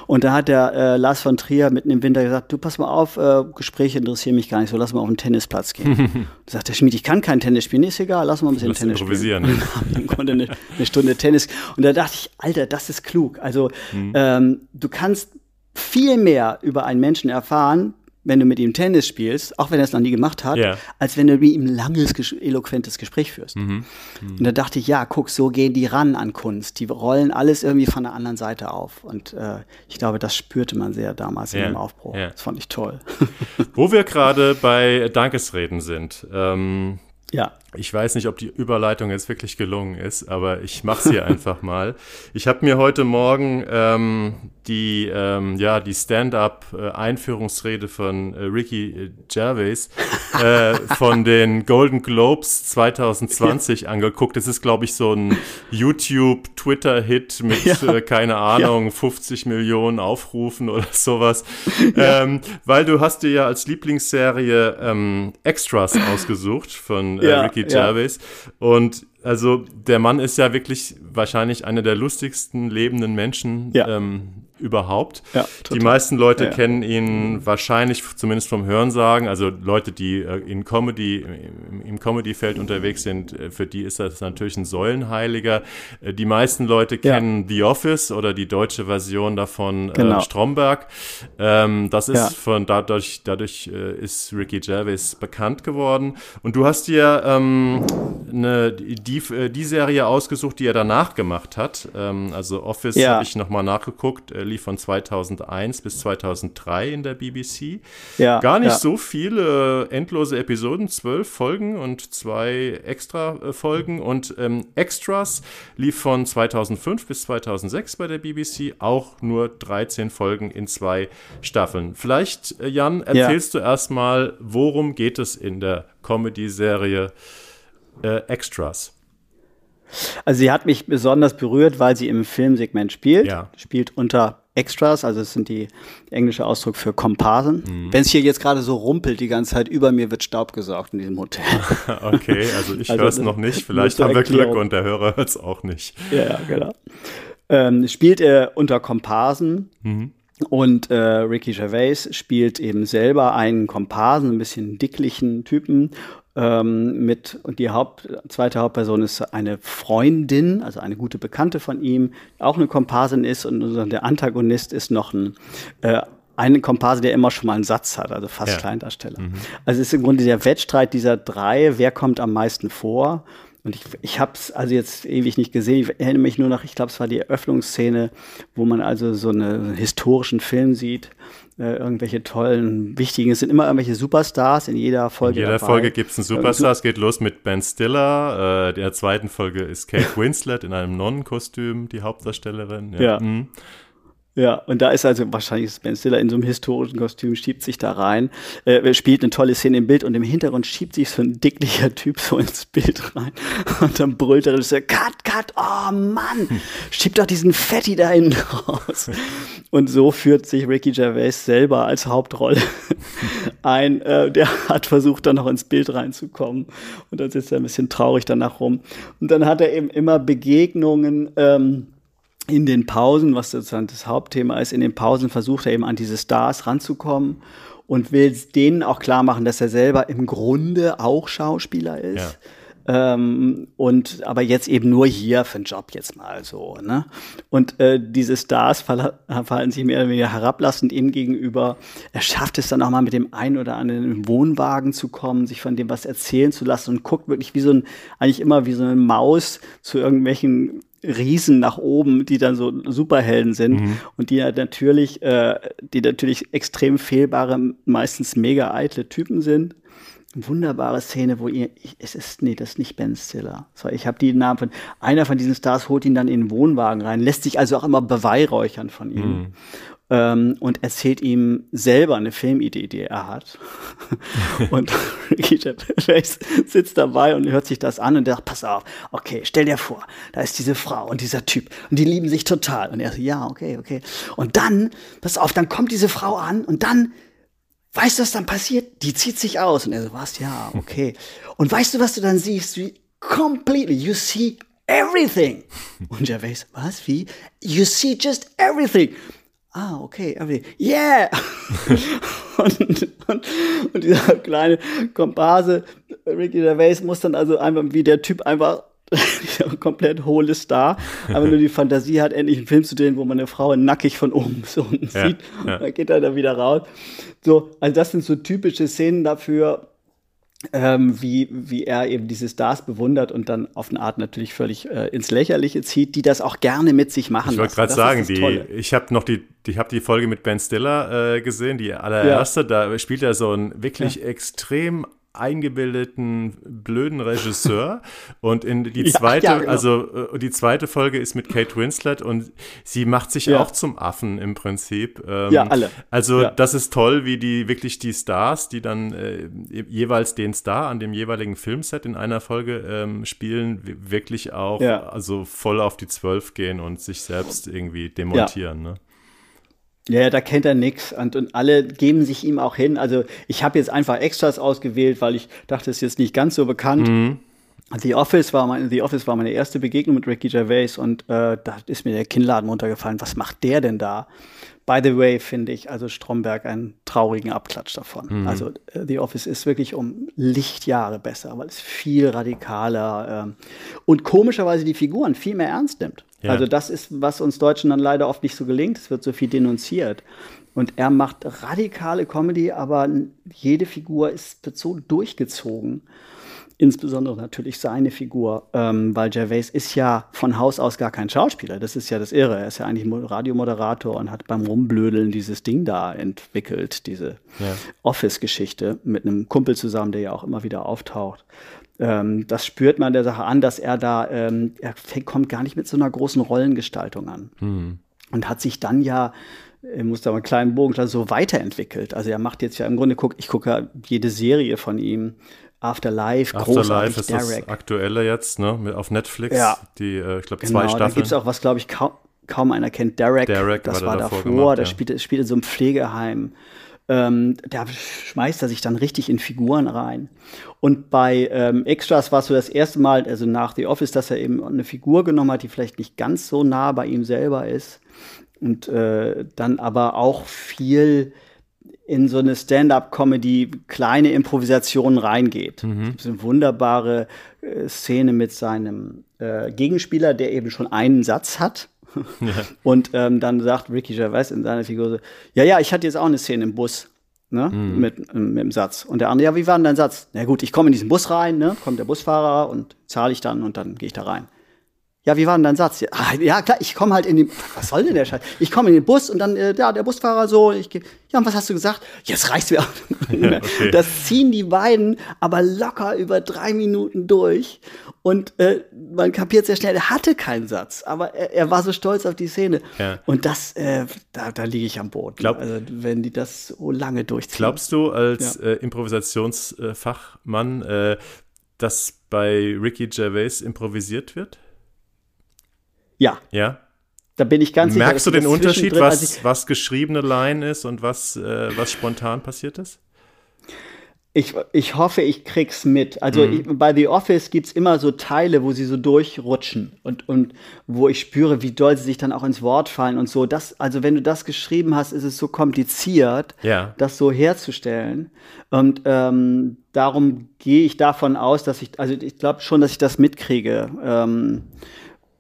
Und da hat der äh, Lars von Trier mitten im Winter gesagt, du pass mal auf, äh, Gespräche interessieren mich gar nicht so, lass mal auf den Tennisplatz gehen. da sagt der Schmid, ich kann kein Tennis spielen, ist egal, lass mal ein bisschen lass Tennis improvisieren. spielen. Dann konnte eine, eine, Stunde Tennis. Und da dachte ich, Alter, das ist klug. Also mhm. ähm, du kannst viel mehr über einen Menschen erfahren, wenn du mit ihm Tennis spielst, auch wenn er es noch nie gemacht hat, yeah. als wenn du mit ihm ein langes, eloquentes Gespräch führst. Mhm. Mhm. Und da dachte ich, ja, guck, so gehen die ran an Kunst. Die rollen alles irgendwie von der anderen Seite auf. Und äh, ich glaube, das spürte man sehr damals yeah. in dem Aufbruch. Yeah. Das fand ich toll. Wo wir gerade bei Dankesreden sind. Ähm, ja. Ich weiß nicht, ob die Überleitung jetzt wirklich gelungen ist, aber ich mache sie einfach mal. Ich habe mir heute Morgen ähm, die, ähm, ja, die Stand-up-Einführungsrede von äh, Ricky äh, Gervais äh, von den Golden Globes 2020 ja. angeguckt. Das ist, glaube ich, so ein YouTube-Twitter-Hit mit, ja. äh, keine Ahnung, ja. 50 Millionen Aufrufen oder sowas. Ähm, weil du hast dir ja als Lieblingsserie ähm, Extras ausgesucht von äh, Ricky Gervais. Und also der Mann ist ja wirklich wahrscheinlich einer der lustigsten lebenden Menschen, ja. ähm, überhaupt. Ja, die meisten Leute ja, ja. kennen ihn wahrscheinlich zumindest vom Hörensagen, also Leute, die äh, in Comedy, im, Comedy-Feld unterwegs sind, äh, für die ist das natürlich ein Säulenheiliger. Äh, die meisten Leute kennen The Office oder die deutsche Version davon genau. äh, Stromberg. Ähm, das ist von dadurch, dadurch ist Ricky Gervais bekannt geworden. Und du hast dir ähm, eine, die, die Serie ausgesucht, die er danach gemacht hat. Ähm, also Office habe ich nochmal nachgeguckt lief von 2001 bis 2003 in der BBC. Ja, Gar nicht ja. so viele äh, endlose Episoden, zwölf Folgen und zwei Extra-Folgen. Und ähm, Extras lief von 2005 bis 2006 bei der BBC, auch nur 13 Folgen in zwei Staffeln. Vielleicht, äh, Jan, erzählst ja. du erstmal, worum geht es in der Comedy-Serie äh, Extras? Also sie hat mich besonders berührt, weil sie im Filmsegment spielt. Ja. Spielt unter Extras, also es sind die englische Ausdruck für Komparsen. Mhm. Wenn es hier jetzt gerade so rumpelt die ganze Zeit, über mir wird Staub gesaugt in diesem Hotel. okay, also ich also, höre es noch nicht. Vielleicht haben wir Glück und der Hörer hört es auch nicht. Ja, ja genau. Ähm, spielt er unter Komparsen. Mhm. Und äh, Ricky Gervais spielt eben selber einen Komparsen, ein bisschen dicklichen Typen ähm, mit und die Haupt, zweite Hauptperson ist eine Freundin, also eine gute Bekannte von ihm, auch eine Komparsin ist und der Antagonist ist noch ein äh, einen Komparse, der immer schon mal einen Satz hat, also fast ja. Kleindarsteller. Mhm. Also es ist im Grunde der Wettstreit dieser drei, wer kommt am meisten vor. Und ich, ich habe es also jetzt ewig nicht gesehen. Ich erinnere mich nur noch, ich glaube, es war die Eröffnungsszene, wo man also so, eine, so einen historischen Film sieht äh, irgendwelche tollen, wichtigen, es sind immer irgendwelche Superstars in jeder Folge. In jeder dabei. Folge gibt es einen Superstar. Es geht los mit Ben Stiller. Äh, in der zweiten Folge ist Kate Winslet in einem Nonnenkostüm, die Hauptdarstellerin. Ja. ja. Mhm. Ja, und da ist also wahrscheinlich Ben Stiller in so einem historischen Kostüm, schiebt sich da rein, äh, spielt eine tolle Szene im Bild und im Hintergrund schiebt sich so ein dicklicher Typ so ins Bild rein. Und dann brüllt er so, cut, cut, oh Mann, schiebt doch diesen Fetti da hinten raus. Und so führt sich Ricky Gervais selber als Hauptrolle ein. Äh, der hat versucht, dann noch ins Bild reinzukommen. Und dann sitzt er ein bisschen traurig danach rum. Und dann hat er eben immer Begegnungen, ähm, in den Pausen, was sozusagen das Hauptthema ist, in den Pausen versucht er eben an diese Stars ranzukommen und will denen auch klar machen, dass er selber im Grunde auch Schauspieler ist. Ja. Ähm, und aber jetzt eben nur hier für einen Job jetzt mal so. Ne? Und äh, diese Stars verhalten sich mehr oder weniger herablassend ihm gegenüber. Er schafft es dann auch mal mit dem einen oder anderen Wohnwagen zu kommen, sich von dem was erzählen zu lassen und guckt wirklich wie so ein, eigentlich immer wie so eine Maus zu irgendwelchen Riesen nach oben, die dann so Superhelden sind mhm. und die ja natürlich, äh, die natürlich extrem fehlbare, meistens mega eitle Typen sind. Wunderbare Szene, wo ihr, es ist, nee, das ist nicht Ben Stiller. So, ich habe die Namen von, einer von diesen Stars holt ihn dann in den Wohnwagen rein, lässt sich also auch immer beweihräuchern von ihm. Mhm ähm, und erzählt ihm selber eine Filmidee, die er hat. und Ricky Gervais sitzt dabei und hört sich das an und sagt, pass auf, okay, stell dir vor, da ist diese Frau und dieser Typ und die lieben sich total. Und er so, ja, okay, okay. Und dann, pass auf, dann kommt diese Frau an und dann Weißt du, was dann passiert? Die zieht sich aus. Und er so, was? Ja, okay. Und weißt du, was du dann siehst? Wie completely, you see everything. Und Gervais, was? Wie? You see just everything ah, okay, yeah! und, und, und, dieser kleine Komparse, Ricky Gervais, muss dann also einfach, wie der Typ einfach komplett hohle Star, aber nur die Fantasie hat, endlich einen Film zu drehen, wo man eine Frau nackig von oben so sieht. Ja, ja. Dann geht er da wieder raus. So, also das sind so typische Szenen dafür, ähm, wie, wie er eben diese Stars bewundert und dann auf eine Art natürlich völlig äh, ins Lächerliche zieht, die das auch gerne mit sich machen. Ich wollte gerade sagen, die, ich habe noch die, ich habe die Folge mit Ben Stiller äh, gesehen, die allererste, ja. da spielt er so ein wirklich ja. extrem eingebildeten blöden Regisseur und in die zweite ja, ja, genau. also äh, die zweite Folge ist mit Kate Winslet und sie macht sich ja. auch zum Affen im Prinzip ähm, ja alle also das ist toll wie die wirklich die Stars die dann äh, jeweils den Star an dem jeweiligen Filmset in einer Folge ähm, spielen wirklich auch also voll auf die Zwölf gehen und sich selbst irgendwie demontieren ne? Ja, da kennt er nix und, und alle geben sich ihm auch hin. Also ich habe jetzt einfach Extras ausgewählt, weil ich dachte, es ist jetzt nicht ganz so bekannt. Mhm. The Office war meine, The Office war meine erste Begegnung mit Ricky Gervais und äh, da ist mir der Kinnladen runtergefallen. Was macht der denn da? By the way, finde ich also Stromberg einen traurigen Abklatsch davon. Mhm. Also äh, The Office ist wirklich um Lichtjahre besser, weil es viel radikaler ähm, und komischerweise die Figuren viel mehr ernst nimmt. Ja. Also das ist, was uns Deutschen dann leider oft nicht so gelingt. Es wird so viel denunziert. Und er macht radikale Comedy, aber jede Figur ist so durchgezogen insbesondere natürlich seine Figur, ähm, weil Gervais ist ja von Haus aus gar kein Schauspieler. Das ist ja das Irre. Er ist ja eigentlich Radiomoderator und hat beim Rumblödeln dieses Ding da entwickelt, diese ja. Office-Geschichte mit einem Kumpel zusammen, der ja auch immer wieder auftaucht. Ähm, das spürt man der Sache an, dass er da, ähm, er kommt gar nicht mit so einer großen Rollengestaltung an. Mhm. Und hat sich dann ja ich muss da mal einen kleinen Bogen so weiterentwickelt. Also er macht jetzt ja im Grunde, guck, ich gucke ja jede Serie von ihm Afterlife, Afterlife ist Derek. das aktuelle jetzt, ne, auf Netflix. Ja. Die, äh, ich glaube, genau, zwei Staffeln. Da gibt es auch was, glaube ich, kaum, kaum einer kennt. Derek, Derek das war, war davor, gemacht, der ja. spielt, spielt in so einem Pflegeheim. Ähm, da schmeißt er sich dann richtig in Figuren rein. Und bei ähm, Extras war es so das erste Mal, also nach The Office, dass er eben eine Figur genommen hat, die vielleicht nicht ganz so nah bei ihm selber ist. Und äh, dann aber auch viel in so eine Stand-up-Comedy kleine Improvisationen reingeht. Mhm. Es gibt eine wunderbare äh, Szene mit seinem äh, Gegenspieler, der eben schon einen Satz hat. Ja. Und ähm, dann sagt Ricky Gervais in seiner Figur so, ja, ja, ich hatte jetzt auch eine Szene im Bus. Ne, mhm. mit, mit dem Satz. Und der andere, ja, wie war denn dein Satz? Na gut, ich komme in diesen Bus rein, ne, kommt der Busfahrer und zahle ich dann und dann gehe ich da rein. Ja, wie war denn dein Satz? Ja, ah, ja klar, ich komme halt in den, was soll denn der Scheiß? Ich komme in den Bus und dann, äh, ja, der Busfahrer so, ich gehe, ja, und was hast du gesagt? Jetzt reicht's mir. Ja, okay. Das ziehen die beiden aber locker über drei Minuten durch und äh, man kapiert sehr schnell, er hatte keinen Satz, aber er, er war so stolz auf die Szene. Ja. Und das, äh, da, da liege ich am Boden. Glaub, also, wenn die das so lange durchziehen. Glaubst du als ja. äh, Improvisationsfachmann, äh, dass bei Ricky Gervais improvisiert wird? Ja. Ja. Da bin ich ganz Merkst sicher. Merkst du den Unterschied, was, was geschriebene Line ist und was, äh, was spontan passiert ist? Ich, ich hoffe, ich krieg's mit. Also mhm. ich, bei The Office gibt's immer so Teile, wo sie so durchrutschen und, und wo ich spüre, wie doll sie sich dann auch ins Wort fallen und so. Das, also wenn du das geschrieben hast, ist es so kompliziert, ja. das so herzustellen. Und ähm, darum gehe ich davon aus, dass ich, also ich glaube schon, dass ich das mitkriege. Ähm,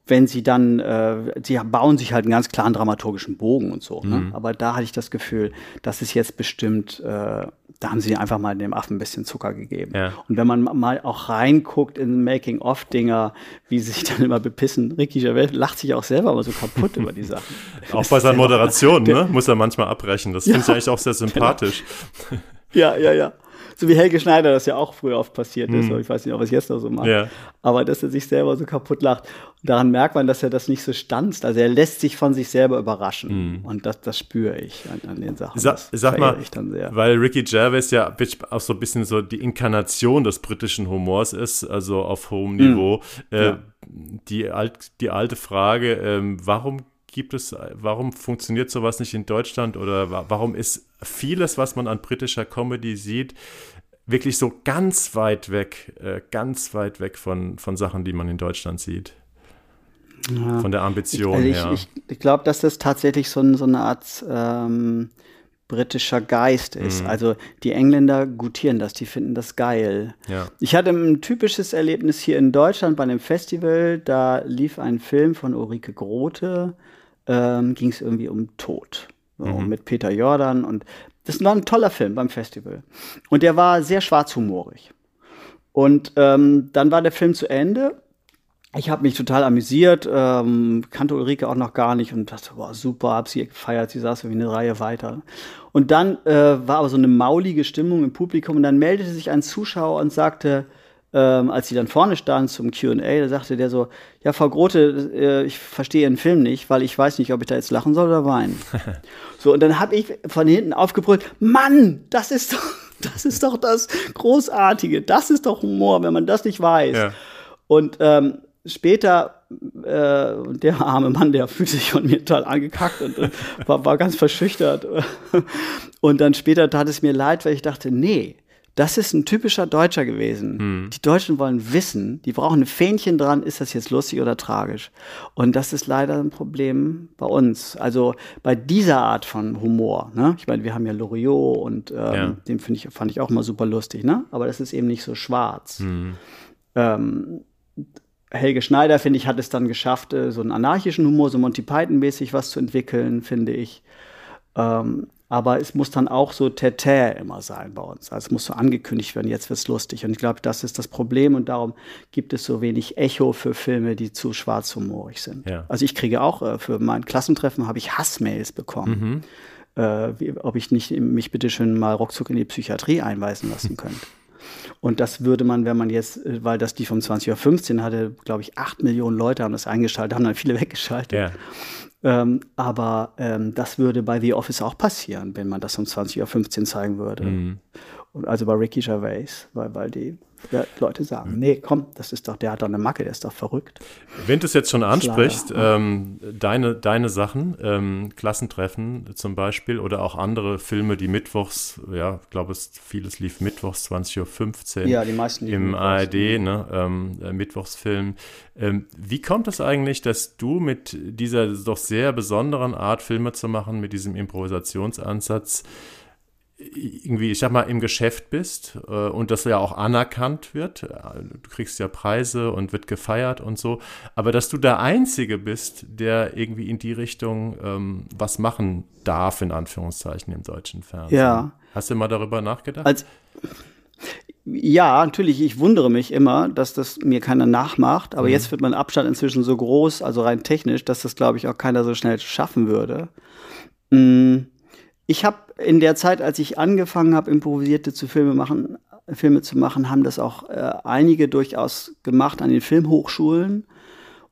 wenn sie dann, äh, sie bauen sich halt einen ganz klaren dramaturgischen Bogen und so. Ne? Mhm. Ne? Aber da hatte ich das Gefühl, das ist jetzt bestimmt, äh, da haben sie einfach mal dem Affen ein bisschen Zucker gegeben. Ja. Und wenn man mal auch reinguckt in Making-of-Dinger, wie sie sich dann immer bepissen, Ricky Gervais lacht sich auch selber immer so kaputt über die Sachen. Auch bei seinen Moderationen, ne? muss er manchmal abbrechen. Das ja, finde ich eigentlich auch sehr genau. sympathisch. Genau. Ja, ja, ja so wie Helge Schneider das ja auch früher oft passiert ist. Mhm. Ich weiß nicht, ob er es jetzt noch so macht. Ja. Aber dass er sich selber so kaputt lacht. Und daran merkt man, dass er das nicht so stanzt. Also er lässt sich von sich selber überraschen. Mhm. Und das, das spüre ich an, an, den Sachen. Sa sag mal, weil Ricky Gervais ja auch so ein bisschen so die Inkarnation des britischen Humors ist, also auf hohem Niveau. Mhm. Äh, ja. die, alt, die alte Frage, ähm, warum gibt es, warum funktioniert sowas nicht in Deutschland oder warum ist vieles, was man an britischer Comedy sieht, wirklich so ganz weit weg, äh, ganz weit weg von, von Sachen, die man in Deutschland sieht. Ja. Von der Ambition ich, also her. Ich, ich glaube, dass das tatsächlich so, so eine Art ähm, britischer Geist ist. Mhm. Also die Engländer gutieren das, die finden das geil. Ja. Ich hatte ein typisches Erlebnis hier in Deutschland bei einem Festival. Da lief ein Film von Ulrike Grote, ähm, ging es irgendwie um Tod. So, mhm. Mit Peter Jordan und das war ein toller Film beim Festival. Und der war sehr schwarzhumorig. Und ähm, dann war der Film zu Ende. Ich habe mich total amüsiert, ähm, kannte Ulrike auch noch gar nicht und dachte, boah, super, hab sie gefeiert, sie saß irgendwie eine Reihe weiter. Und dann äh, war aber so eine maulige Stimmung im Publikum und dann meldete sich ein Zuschauer und sagte, ähm, als sie dann vorne stand zum QA, da sagte der so, ja, Frau Grote, äh, ich verstehe Ihren Film nicht, weil ich weiß nicht, ob ich da jetzt lachen soll oder weinen. so, und dann habe ich von hinten aufgebrüllt, Mann, das ist doch, das ist doch das Großartige, das ist doch Humor, wenn man das nicht weiß. Ja. Und ähm, später, äh, der arme Mann, der fühlt sich von mir total angekackt und, und war, war ganz verschüchtert. Und dann später tat es mir leid, weil ich dachte, nee, Das ist ein typischer Deutscher gewesen. Hm. Die Deutschen wollen wissen, die brauchen ein Fähnchen dran, ist das jetzt lustig oder tragisch? Und das ist leider ein Problem bei uns. Also bei dieser Art von Humor. Ne? Ich meine, wir haben ja Loriot und ähm, ja. den ich, fand ich auch mal super lustig, ne? Aber das ist eben nicht so schwarz. Hm. Ähm, Helge Schneider, finde ich, hat es dann geschafft, äh, so einen anarchischen Humor, so Monty Python-mäßig was zu entwickeln, finde ich. Ähm, aber es muss dann auch so Tete immer sein bei uns. Also es muss so angekündigt werden, jetzt wird's lustig. Und ich glaube, das ist das Problem und darum gibt es so wenig Echo für Filme, die zu schwarzhumorig sind. Ja. Also ich kriege auch äh, für mein Klassentreffen habe ich Hassmails bekommen. Mhm. Äh, wie, ob ich nicht mich bitte schön mal ruckzuck in die Psychiatrie einweisen lassen könnte. Und das würde man, wenn man jetzt, äh, weil das die vom 20.15 Uhr hatte, glaube ich, acht Millionen Leute haben das eingeschaltet, haben dann viele weggeschaltet. Ja. Ähm, aber ähm, das würde bei The Office auch passieren, wenn man das um 20.15 Uhr zeigen würde. Mhm. Und also bei Ricky Gervais, weil, weil die Leute sagen, nee, komm, das ist doch, der hat doch eine Macke, der ist doch verrückt. Wenn du es jetzt schon ansprichst, ähm, deine, deine Sachen, ähm, Klassentreffen zum Beispiel oder auch andere Filme, die mittwochs, ja, ich glaube, vieles lief mittwochs 20.15 Uhr. Ja, die meisten Im ARD, ne, ähm, äh, Mittwochsfilm. Ähm, wie kommt es eigentlich, dass du mit dieser doch sehr besonderen Art, Filme zu machen, mit diesem Improvisationsansatz, irgendwie, ich sag mal, im Geschäft bist äh, und das ja auch anerkannt wird. Du kriegst ja Preise und wird gefeiert und so. Aber dass du der Einzige bist, der irgendwie in die Richtung ähm, was machen darf, in Anführungszeichen, im deutschen Fernsehen. Ja. Hast du mal darüber nachgedacht? Als, ja, natürlich, ich wundere mich immer, dass das mir keiner nachmacht. Aber mhm. jetzt wird mein Abstand inzwischen so groß, also rein technisch, dass das, glaube ich, auch keiner so schnell schaffen würde. Mhm ich habe in der Zeit, als ich angefangen habe, improvisierte zu Filme machen, Filme zu machen, haben das auch äh, einige durchaus gemacht an den Filmhochschulen.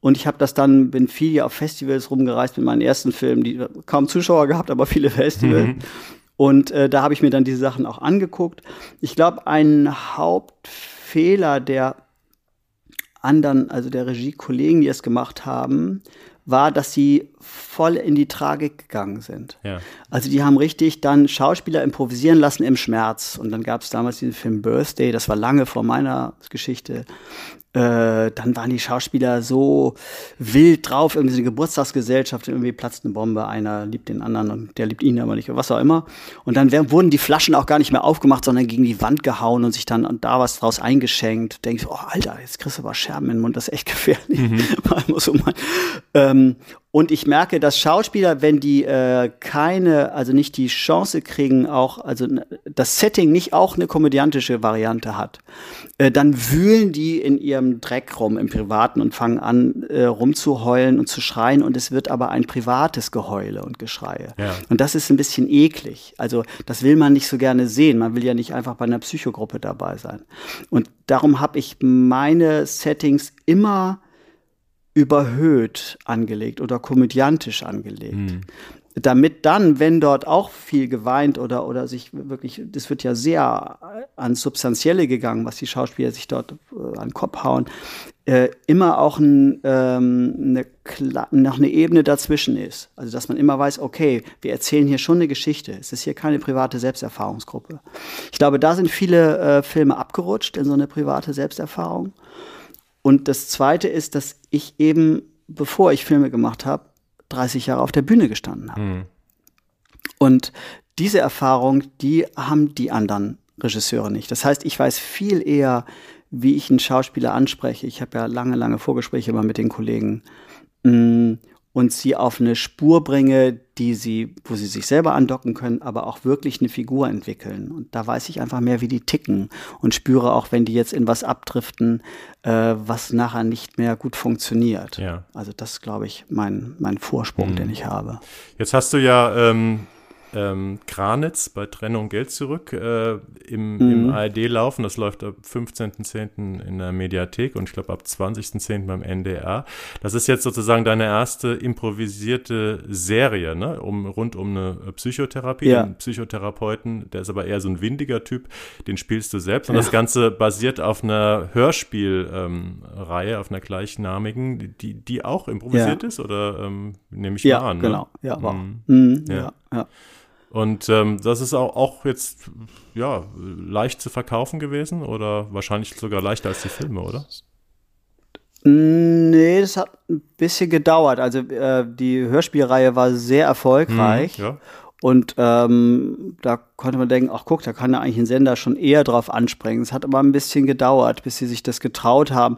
Und ich habe das dann, bin viel auf Festivals rumgereist mit meinen ersten Filmen, die kaum Zuschauer gehabt, aber viele Festivals. Mhm. Und äh, da habe ich mir dann diese Sachen auch angeguckt. Ich glaube, ein Hauptfehler der anderen, also der Regiekollegen, die es gemacht haben, war, dass sie voll in die Tragik gegangen sind. Ja. Also die haben richtig dann Schauspieler improvisieren lassen im Schmerz. Und dann gab es damals diesen Film Birthday, das war lange vor meiner Geschichte. Äh, dann waren die Schauspieler so wild drauf, irgendwie eine Geburtstagsgesellschaft, irgendwie platzt eine Bombe, einer liebt den anderen und der liebt ihn aber nicht, was auch immer. Und dann werden, wurden die Flaschen auch gar nicht mehr aufgemacht, sondern gegen die Wand gehauen und sich dann da was draus eingeschenkt. Denke ich, oh Alter, jetzt kriegst du aber Scherben im Mund, das ist echt gefährlich. Mhm. ähm, und ich merke, dass Schauspieler, wenn die äh, keine, also nicht die Chance kriegen, auch, also das Setting nicht auch eine komödiantische Variante hat, äh, dann wühlen die in ihrem Dreck rum im Privaten und fangen an, äh, rumzuheulen und zu schreien. Und es wird aber ein privates Geheule und Geschreie. Ja. Und das ist ein bisschen eklig. Also das will man nicht so gerne sehen. Man will ja nicht einfach bei einer Psychogruppe dabei sein. Und darum habe ich meine Settings immer überhöht angelegt oder komödiantisch angelegt. Mhm. Damit dann, wenn dort auch viel geweint oder, oder sich wirklich, das wird ja sehr ans Substanzielle gegangen, was die Schauspieler sich dort äh, an den Kopf hauen, äh, immer auch ein, ähm, eine, noch eine Ebene dazwischen ist. Also, dass man immer weiß, okay, wir erzählen hier schon eine Geschichte. Es ist hier keine private Selbsterfahrungsgruppe. Ich glaube, da sind viele äh, Filme abgerutscht in so eine private Selbsterfahrung. Und das Zweite ist, dass ich eben, bevor ich Filme gemacht habe, 30 Jahre auf der Bühne gestanden habe. Mhm. Und diese Erfahrung, die haben die anderen Regisseure nicht. Das heißt, ich weiß viel eher, wie ich einen Schauspieler anspreche. Ich habe ja lange, lange Vorgespräche immer mit den Kollegen. Mm, und sie auf eine Spur bringe, die sie, wo sie sich selber andocken können, aber auch wirklich eine Figur entwickeln. Und da weiß ich einfach mehr, wie die ticken und spüre auch, wenn die jetzt in was abdriften, äh, was nachher nicht mehr gut funktioniert. Ja. Also das ist, glaube ich, mein, mein Vorsprung, mhm. den ich habe. Jetzt hast du ja ähm, ähm, Kranitz bei Trennung Geld zurück äh, im, mhm. im ARD laufen. Das läuft ab 15.10. in der Mediathek und ich glaube ab 20.10. beim NDR. Das ist jetzt sozusagen deine erste improvisierte Serie, ne? um, rund um eine Psychotherapie. Ja. Den Psychotherapeuten, der ist aber eher so ein windiger Typ, den spielst du selbst. Und ja. das Ganze basiert auf einer Hörspielreihe, ähm, auf einer gleichnamigen, die, die auch improvisiert ja. ist oder ähm, nehme ich ja, mal an? Genau, ne? ja, genau. Mhm. Mhm, ja. ja. Und ähm, das ist auch, auch jetzt ja leicht zu verkaufen gewesen oder wahrscheinlich sogar leichter als die Filme, oder? Nee, das hat ein bisschen gedauert. Also äh, die Hörspielreihe war sehr erfolgreich. Mhm, ja. Und ähm, da konnte man denken, ach guck, da kann ja eigentlich ein Sender schon eher drauf anspringen. Es hat aber ein bisschen gedauert, bis sie sich das getraut haben.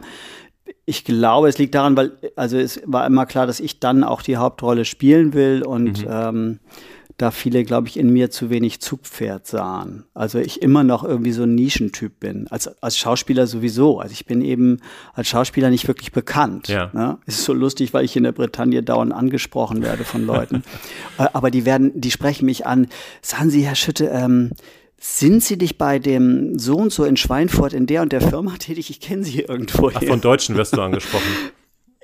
Ich glaube, es liegt daran, weil, also es war immer klar, dass ich dann auch die Hauptrolle spielen will und mhm. ähm, da viele, glaube ich, in mir zu wenig Zugpferd sahen. Also ich immer noch irgendwie so ein Nischentyp bin. Als, als Schauspieler sowieso. Also ich bin eben als Schauspieler nicht wirklich bekannt. Ja. Ne? Es ist so lustig, weil ich in der Bretagne dauernd angesprochen werde von Leuten. Äh, aber die werden, die sprechen mich an. Sagen Sie, Herr Schütte, ähm, sind Sie nicht bei dem so und so in Schweinfurt in der und der Firma tätig? Ich kenne Sie irgendwo. Ach, von Deutschen wirst du angesprochen.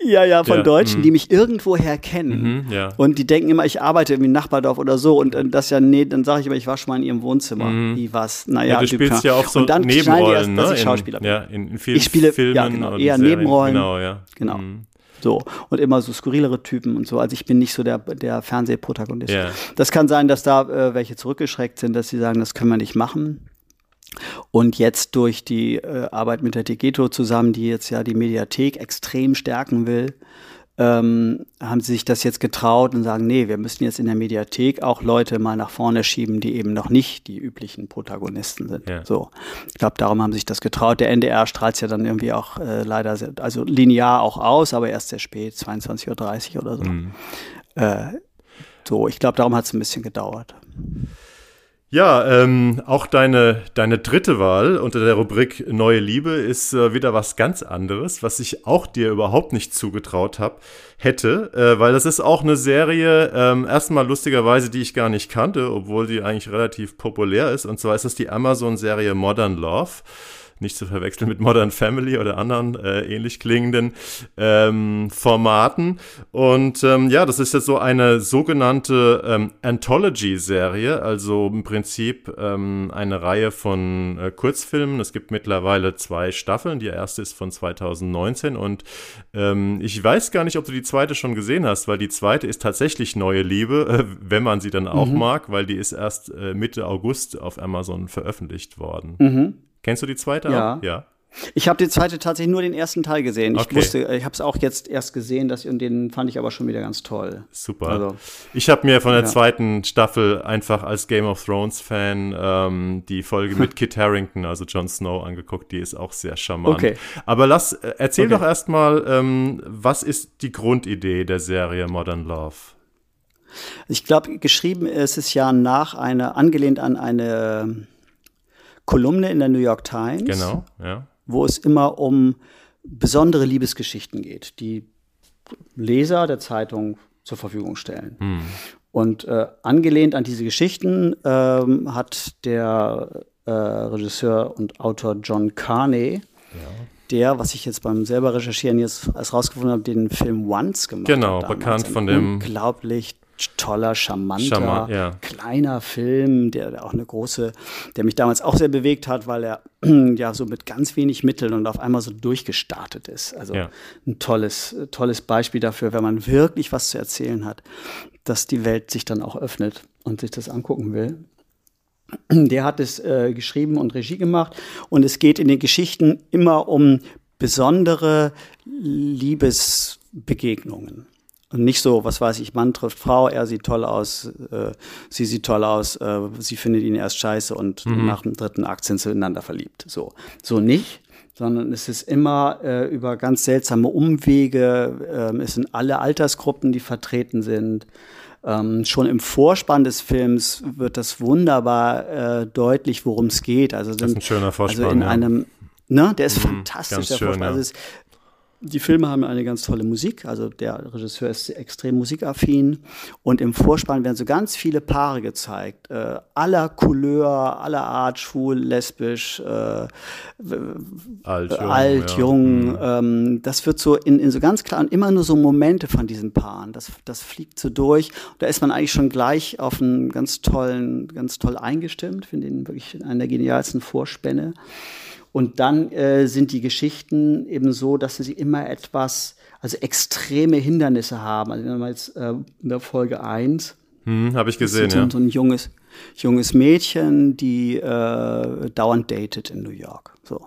Ja, ja, von ja, Deutschen, mh. die mich irgendwoher kennen. Mhm, ja. Und die denken immer, ich arbeite irgendwie in Nachbardorf oder so. Und das ja, nee, dann sage ich immer, ich war schon mal in ihrem Wohnzimmer. Mhm. Wie was? Naja, ja, du spielst ja auch so und dann Nebenrollen, erst, dass ich ne? Schauspieler in, bin. Ja, in, in vielen ich spiele, Filmen ja, genau, eher Serien. Nebenrollen. Genau, ja. Genau. Mhm. So. Und immer so skurrilere Typen und so. Also ich bin nicht so der, der Fernsehprotagonist. Yeah. Das kann sein, dass da äh, welche zurückgeschreckt sind, dass sie sagen, das können wir nicht machen. Und jetzt durch die äh, Arbeit mit der Degeto zusammen, die jetzt ja die Mediathek extrem stärken will, ähm, haben sie sich das jetzt getraut und sagen, nee, wir müssen jetzt in der Mediathek auch Leute mal nach vorne schieben, die eben noch nicht die üblichen Protagonisten sind. Ja. So, ich glaube, darum haben sie sich das getraut. Der NDR strahlt es ja dann irgendwie auch äh, leider, sehr, also linear auch aus, aber erst sehr spät, 22.30 Uhr oder so. Mhm. Äh, so, ich glaube, darum hat es ein bisschen gedauert. Ja, ähm, auch deine, deine dritte Wahl unter der Rubrik Neue Liebe ist äh, wieder was ganz anderes, was ich auch dir überhaupt nicht zugetraut hab, hätte, äh, weil das ist auch eine Serie, ähm, erstmal lustigerweise, die ich gar nicht kannte, obwohl die eigentlich relativ populär ist. Und zwar ist das die Amazon-Serie Modern Love nicht zu verwechseln mit Modern Family oder anderen äh, ähnlich klingenden ähm, Formaten. Und ähm, ja, das ist jetzt so eine sogenannte ähm, Anthology-Serie, also im Prinzip ähm, eine Reihe von äh, Kurzfilmen. Es gibt mittlerweile zwei Staffeln. Die erste ist von 2019 und ähm, ich weiß gar nicht, ob du die zweite schon gesehen hast, weil die zweite ist tatsächlich Neue Liebe, äh, wenn man sie dann auch mhm. mag, weil die ist erst äh, Mitte August auf Amazon veröffentlicht worden. Mhm. Kennst du die zweite? Ja. Auch? Ja. Ich habe die zweite tatsächlich nur den ersten Teil gesehen. Ich okay. wusste, ich habe es auch jetzt erst gesehen, dass, und den fand ich aber schon wieder ganz toll. Super. Also, ich habe mir von der ja. zweiten Staffel einfach als Game of Thrones Fan ähm, die Folge mit Kit Harrington, also Jon Snow, angeguckt. Die ist auch sehr charmant. Okay. Aber lass, äh, erzähl okay. doch erstmal, ähm, was ist die Grundidee der Serie Modern Love? Ich glaube, geschrieben ist es ja nach einer, angelehnt an eine Kolumne in der New York Times. Genau, ja. Wo es immer um besondere Liebesgeschichten geht, die Leser der Zeitung zur Verfügung stellen. Hm. Und äh, angelehnt an diese Geschichten ähm, hat der äh, Regisseur und Autor John Carney, ja. der, was ich jetzt beim selber recherchieren jetzt als rausgefunden habe, den Film Once gemacht genau, hat. Genau, bekannt von dem unglaublich toller, charmanter, Charmant, ja. kleiner Film, der, auch eine große, der mich damals auch sehr bewegt hat, weil er ja so mit ganz wenig Mitteln und auf einmal so durchgestartet ist. Also ja. ein tolles, tolles Beispiel dafür, wenn man wirklich was zu erzählen hat, dass die Welt sich dann auch öffnet und sich das angucken will. Der hat es äh, geschrieben und Regie gemacht und es geht in den Geschichten immer um besondere Liebesbegegnungen. Und nicht so, was weiß ich, Mann trifft Frau, er sieht toll aus, äh, sie sieht toll aus, äh, sie findet ihn erst scheiße und mhm. nach dem dritten Akt sind sie ineinander verliebt. So, so nicht, sondern es ist immer äh, über ganz seltsame Umwege, äh, es sind alle Altersgruppen, die vertreten sind. Ähm, schon im Vorspann des Films wird das wunderbar äh, deutlich, worum es geht. Also sind, das ist ein schöner Vorspann. Also in ja. einem, ne, der ist mhm, fantastisch, der schön, Vorspann. Ja. Also es, die Filme haben eine ganz tolle Musik, also der Regisseur ist extrem musikaffin und im Vorspann werden so ganz viele Paare gezeigt, äh, aller Couleur, aller Art, schwul, lesbisch, äh, alt, jung. Alt, ja. jung mhm. ähm, das wird so in, in so ganz klaren, immer nur so Momente von diesen Paaren, das, das fliegt so durch. Da ist man eigentlich schon gleich auf einen ganz tollen, ganz toll eingestimmt, finde ihn wirklich einer der genialsten Vorspänne. Und dann äh, sind die Geschichten eben so, dass sie immer etwas, also extreme Hindernisse haben. Also wenn man jetzt äh, in der Folge 1 hm, Habe ich gesehen, so, ja. So ein junges, junges Mädchen, die äh, dauernd datet in New York. So.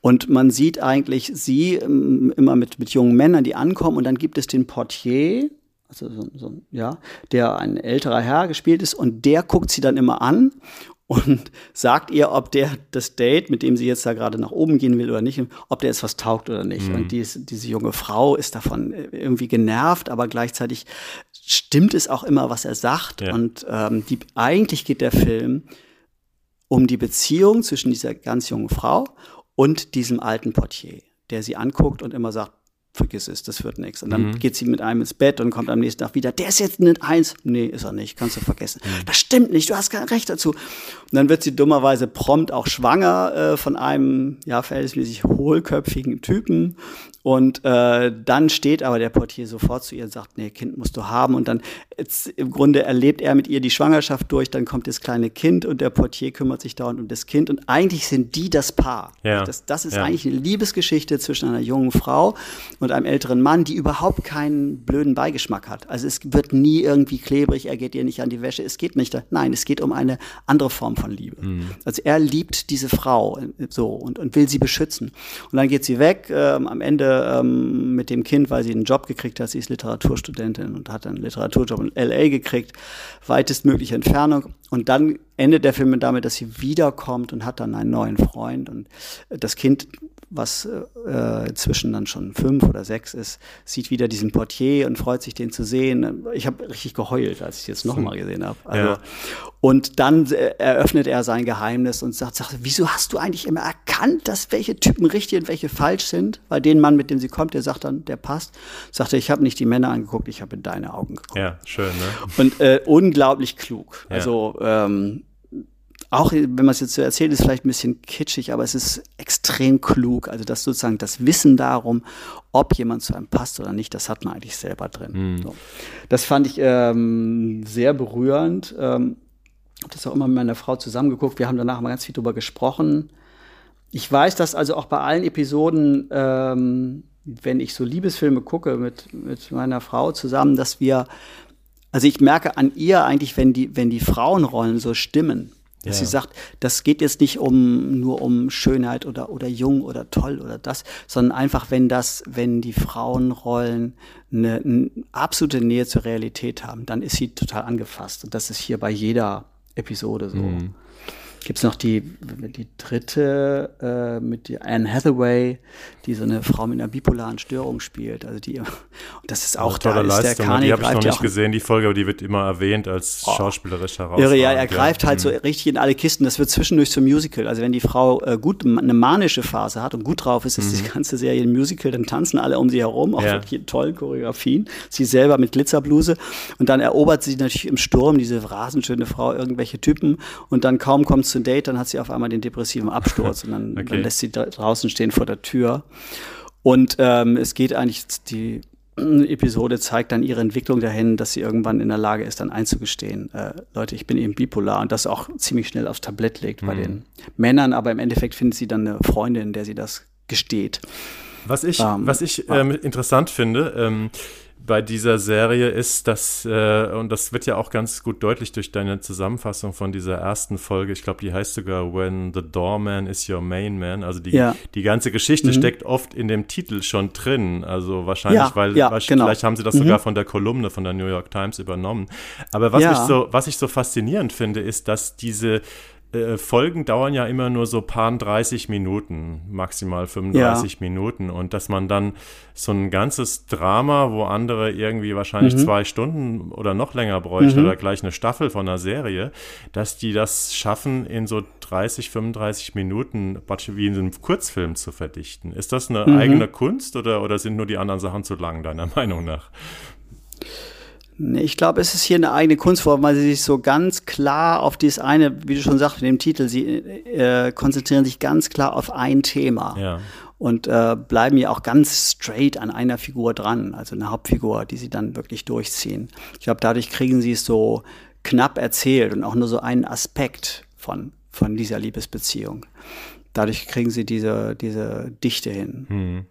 Und man sieht eigentlich sie ähm, immer mit, mit jungen Männern, die ankommen und dann gibt es den Portier, also so, so, ja, der ein älterer Herr gespielt ist und der guckt sie dann immer an und sagt ihr, ob der das Date, mit dem sie jetzt da gerade nach oben gehen will oder nicht, ob der jetzt was taugt oder nicht. Mhm. Und dies, diese junge Frau ist davon irgendwie genervt, aber gleichzeitig stimmt es auch immer, was er sagt. Ja. Und ähm, die, eigentlich geht der Film um die Beziehung zwischen dieser ganz jungen Frau und diesem alten Portier, der sie anguckt und immer sagt, vergiss es, das wird nichts. Und dann mhm. geht sie mit einem ins Bett und kommt am nächsten Tag wieder, der ist jetzt eine Eins. Nee, ist er nicht, kannst du vergessen. Mhm. Das stimmt nicht, du hast kein Recht dazu. Und dann wird sie dummerweise prompt auch schwanger äh, von einem, ja, verhältnismäßig hohlköpfigen Typen. Und äh, dann steht aber der Portier sofort zu ihr und sagt, nee, Kind musst du haben. Und dann jetzt, im Grunde erlebt er mit ihr die Schwangerschaft durch, dann kommt das kleine Kind und der Portier kümmert sich dauernd um das Kind. Und eigentlich sind die das Paar. Ja. Das, das ist ja. eigentlich eine Liebesgeschichte zwischen einer jungen Frau und einem älteren Mann, die überhaupt keinen blöden Beigeschmack hat. Also es wird nie irgendwie klebrig, er geht ihr nicht an die Wäsche, es geht nicht. Nein, es geht um eine andere Form von Liebe. Mhm. Also er liebt diese Frau so und, und will sie beschützen. Und dann geht sie weg, ähm, am Ende ähm, mit dem Kind, weil sie einen Job gekriegt hat. Sie ist Literaturstudentin und hat einen Literaturjob in LA gekriegt, weitestmögliche Entfernung. Und dann endet der Film damit, dass sie wiederkommt und hat dann einen neuen Freund. Und das Kind was äh, inzwischen dann schon fünf oder sechs ist, sieht wieder diesen Portier und freut sich, den zu sehen. Ich habe richtig geheult, als ich jetzt nochmal gesehen habe. Also, ja. Und dann äh, eröffnet er sein Geheimnis und sagt, sagt, wieso hast du eigentlich immer erkannt, dass welche Typen richtig und welche falsch sind? Weil den Mann, mit dem sie kommt, der sagt dann, der passt. Sagt er, ich habe nicht die Männer angeguckt, ich habe in deine Augen geguckt. Ja, schön, ne? Und äh, unglaublich klug. Ja. Also ähm, auch wenn man es jetzt so erzählt, ist vielleicht ein bisschen kitschig, aber es ist extrem klug. Also das sozusagen das Wissen darum, ob jemand zu einem passt oder nicht, das hat man eigentlich selber drin. Mhm. So. Das fand ich ähm, sehr berührend. Ähm, habe das auch immer mit meiner Frau zusammengeguckt. Wir haben danach mal ganz viel drüber gesprochen. Ich weiß, dass also auch bei allen Episoden, ähm, wenn ich so Liebesfilme gucke mit, mit meiner Frau zusammen, dass wir, also ich merke an ihr eigentlich, wenn die, wenn die Frauenrollen so stimmen, dass ja. sie sagt, das geht jetzt nicht um nur um Schönheit oder oder jung oder toll oder das, sondern einfach, wenn das, wenn die Frauenrollen eine, eine absolute Nähe zur Realität haben, dann ist sie total angefasst. Und das ist hier bei jeder Episode so. Mhm gibt es noch die, die dritte äh, mit Anne Hathaway, die so eine Frau mit einer bipolaren Störung spielt. Also die, und das ist auch tolle da Leistung. Der die habe ich noch nicht gesehen, die Folge, aber die wird immer erwähnt als oh, schauspielerisch heraus. Irre, ja, er greift ja. halt so mhm. richtig in alle Kisten. Das wird zwischendurch zum Musical. Also wenn die Frau äh, gut eine manische Phase hat und gut drauf ist, ist mhm. die ganze Serie ein Musical, dann tanzen alle um sie herum, auch ja. tollen Choreografien. Sie selber mit Glitzerbluse und dann erobert sie natürlich im Sturm diese rasenschöne Frau irgendwelche Typen und dann kaum kommt zu Date, dann hat sie auf einmal den depressiven Absturz und dann, okay. dann lässt sie da draußen stehen vor der Tür. Und ähm, es geht eigentlich, die Episode zeigt dann ihre Entwicklung dahin, dass sie irgendwann in der Lage ist, dann einzugestehen, äh, Leute, ich bin eben bipolar und das auch ziemlich schnell aufs Tablett legt mhm. bei den Männern, aber im Endeffekt findet sie dann eine Freundin, der sie das gesteht. Was ich, ähm, was ich ähm, interessant finde, ähm, bei dieser Serie ist, dass, äh, und das wird ja auch ganz gut deutlich durch deine Zusammenfassung von dieser ersten Folge, ich glaube, die heißt sogar When the Doorman is your main man, also die, ja. die ganze Geschichte mhm. steckt oft in dem Titel schon drin, also wahrscheinlich, ja, weil, ja, weil genau. vielleicht haben sie das mhm. sogar von der Kolumne von der New York Times übernommen. Aber was, mich so, was ich so faszinierend finde, ist, dass diese äh, Folgen dauern ja immer nur so paar 30 Minuten, maximal 35 ja. Minuten. Und dass man dann so ein ganzes Drama, wo andere irgendwie wahrscheinlich mhm. zwei Stunden oder noch länger bräuchten mhm. oder gleich eine Staffel von einer Serie, dass die das schaffen, in so 30, 35 Minuten wie in einem Kurzfilm zu verdichten. Ist das eine mhm. eigene Kunst oder, oder sind nur die anderen Sachen zu lang, deiner Meinung nach? Ich glaube, es ist hier eine eigene Kunstform, weil sie sich so ganz klar auf dieses eine, wie du schon sagst mit dem Titel, sie äh, konzentrieren sich ganz klar auf ein Thema. Ja. Und äh, bleiben ja auch ganz straight an einer Figur dran, also eine Hauptfigur, die sie dann wirklich durchziehen. Ich glaube, dadurch kriegen sie es so knapp erzählt und auch nur so einen Aspekt von, von dieser Liebesbeziehung. Dadurch kriegen sie diese, diese Dichte hin. Hm.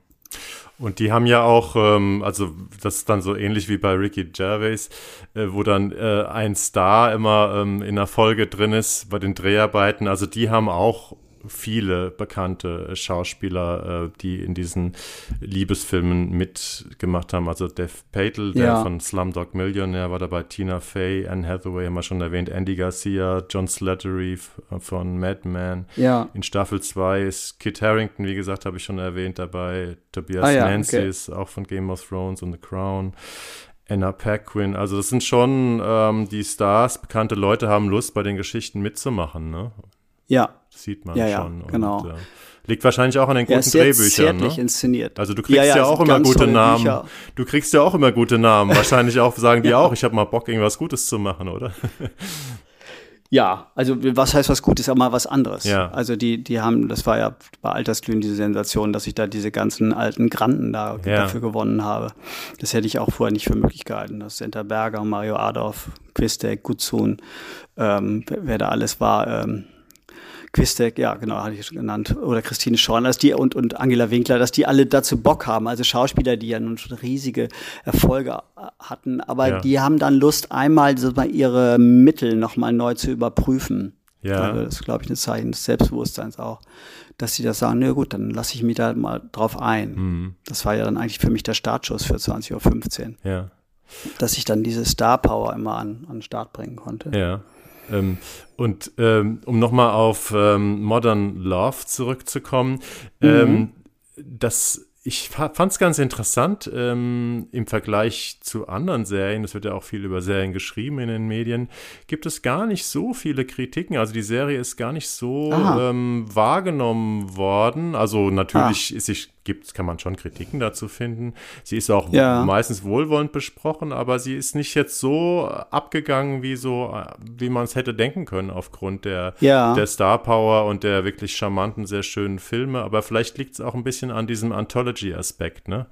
Und die haben ja auch, ähm, also das ist dann so ähnlich wie bei Ricky Gervais, äh, wo dann äh, ein Star immer ähm, in der Folge drin ist bei den Dreharbeiten. Also die haben auch viele bekannte Schauspieler, äh, die in diesen Liebesfilmen mitgemacht haben. Also Dave Patel, der ja. von Slumdog Millionaire, war dabei Tina Fey, Anne Hathaway haben wir schon erwähnt, Andy Garcia, John Slattery von Mad Men. Ja. In Staffel 2 ist Kit Harrington, wie gesagt, habe ich schon erwähnt, dabei. Tobias ah, ja, Nancy okay. ist auch von Game of Thrones und The Crown. Anna Paquin, also das sind schon ähm, die Stars, bekannte Leute haben Lust, bei den Geschichten mitzumachen, ne? Ja. Das sieht man ja, schon. Ja, genau. Und, äh, liegt wahrscheinlich auch an den guten er ist Drehbüchern. Ne? inszeniert. Also du kriegst ja, ja, ja auch immer gute Namen. Bücher. Du kriegst ja auch immer gute Namen. Wahrscheinlich auch sagen die auch, ich habe mal Bock, irgendwas Gutes zu machen, oder? Ja, also was heißt was Gutes, aber mal was anderes. Ja. Also die, die haben, das war ja bei Altersglühen diese Sensation, dass ich da diese ganzen alten Granden da ja. dafür gewonnen habe. Das hätte ich auch vorher nicht für möglich gehalten. Dass Senta Berger, Mario Adolf, Quistek, Gutsun, ähm, wer da alles war, ähm, Quistek, ja, genau, hatte ich schon genannt, oder Christine Schorn, dass die und, und Angela Winkler, dass die alle dazu Bock haben, also Schauspieler, die ja nun schon riesige Erfolge hatten, aber ja. die haben dann Lust, einmal so mal ihre Mittel nochmal neu zu überprüfen. Ja. Also das ist, glaube ich, ein Zeichen des Selbstbewusstseins auch, dass sie das sagen, na gut, dann lasse ich mich da mal drauf ein. Mhm. Das war ja dann eigentlich für mich der Startschuss für 20.15 Uhr. Ja. Dass ich dann diese Star Power immer an, an den Start bringen konnte. Ja. Ähm, und ähm, um nochmal auf ähm, Modern Love zurückzukommen, mhm. Ähm, das ich fand es ganz interessant ähm, im Vergleich zu anderen Serien, es wird ja auch viel über Serien geschrieben in den Medien, gibt es gar nicht so viele Kritiken. Also die Serie ist gar nicht so ähm, wahrgenommen worden. Also natürlich ah. ist sich gibt, kann man schon Kritiken dazu finden. Sie ist auch ja. meistens wohlwollend besprochen, aber sie ist nicht jetzt so abgegangen, wie so, wie man es hätte denken können, aufgrund der, ja. der Star Power und der wirklich charmanten, sehr schönen Filme. Aber vielleicht liegt es auch ein bisschen an diesem Anthology-Aspekt, ne?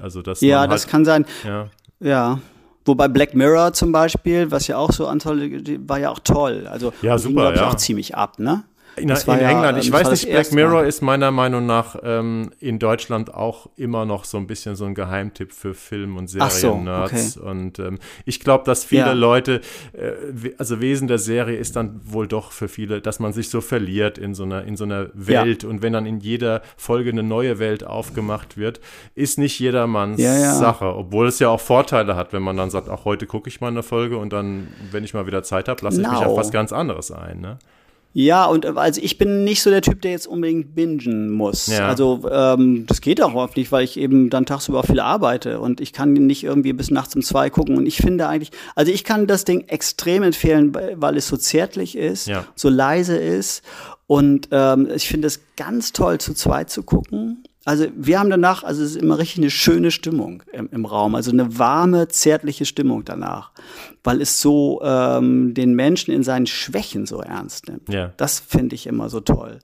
Also, dass ja, halt, das kann sein. Ja. ja. Wobei Black Mirror zum Beispiel, was ja auch so Anthology war ja auch toll. Also ja, super, ging, ja. auch ziemlich ab, ne? In, in ja, England, ich weiß nicht, Black Mirror ist meiner Meinung nach ähm, in Deutschland auch immer noch so ein bisschen so ein Geheimtipp für Film- und Serien-Nerds. So, okay. Und ähm, ich glaube, dass viele ja. Leute, äh, also Wesen der Serie ist dann wohl doch für viele, dass man sich so verliert in so einer, in so einer Welt. Ja. Und wenn dann in jeder Folge eine neue Welt aufgemacht wird, ist nicht jedermanns Sache. Obwohl es ja auch Vorteile hat, wenn man dann sagt, auch heute gucke ich mal eine Folge und dann, wenn ich mal wieder Zeit habe, lasse ich mich auf was ganz anderes ein. Ne? Ja, und äh, also ich bin nicht so der Typ, der jetzt unbedingt bingen muss. Ja. Also ähm, das geht auch oft nicht, weil ich eben dann tagsüber viel arbeite und ich kann nicht irgendwie bis nachts um zwei gucken. Und ich finde eigentlich, also ich kann das Ding extrem empfehlen, weil es so zärtlich ist, ja. so leise ist. Und ähm, ich finde es ganz toll, zu zweit zu gucken. Also wir haben danach, also es ist immer richtig eine schöne Stimmung im, im Raum, also eine warme, zärtliche Stimmung danach, weil es so ähm, den Menschen in seinen Schwächen so ernst nimmt. Ja. Das finde ich immer so toll.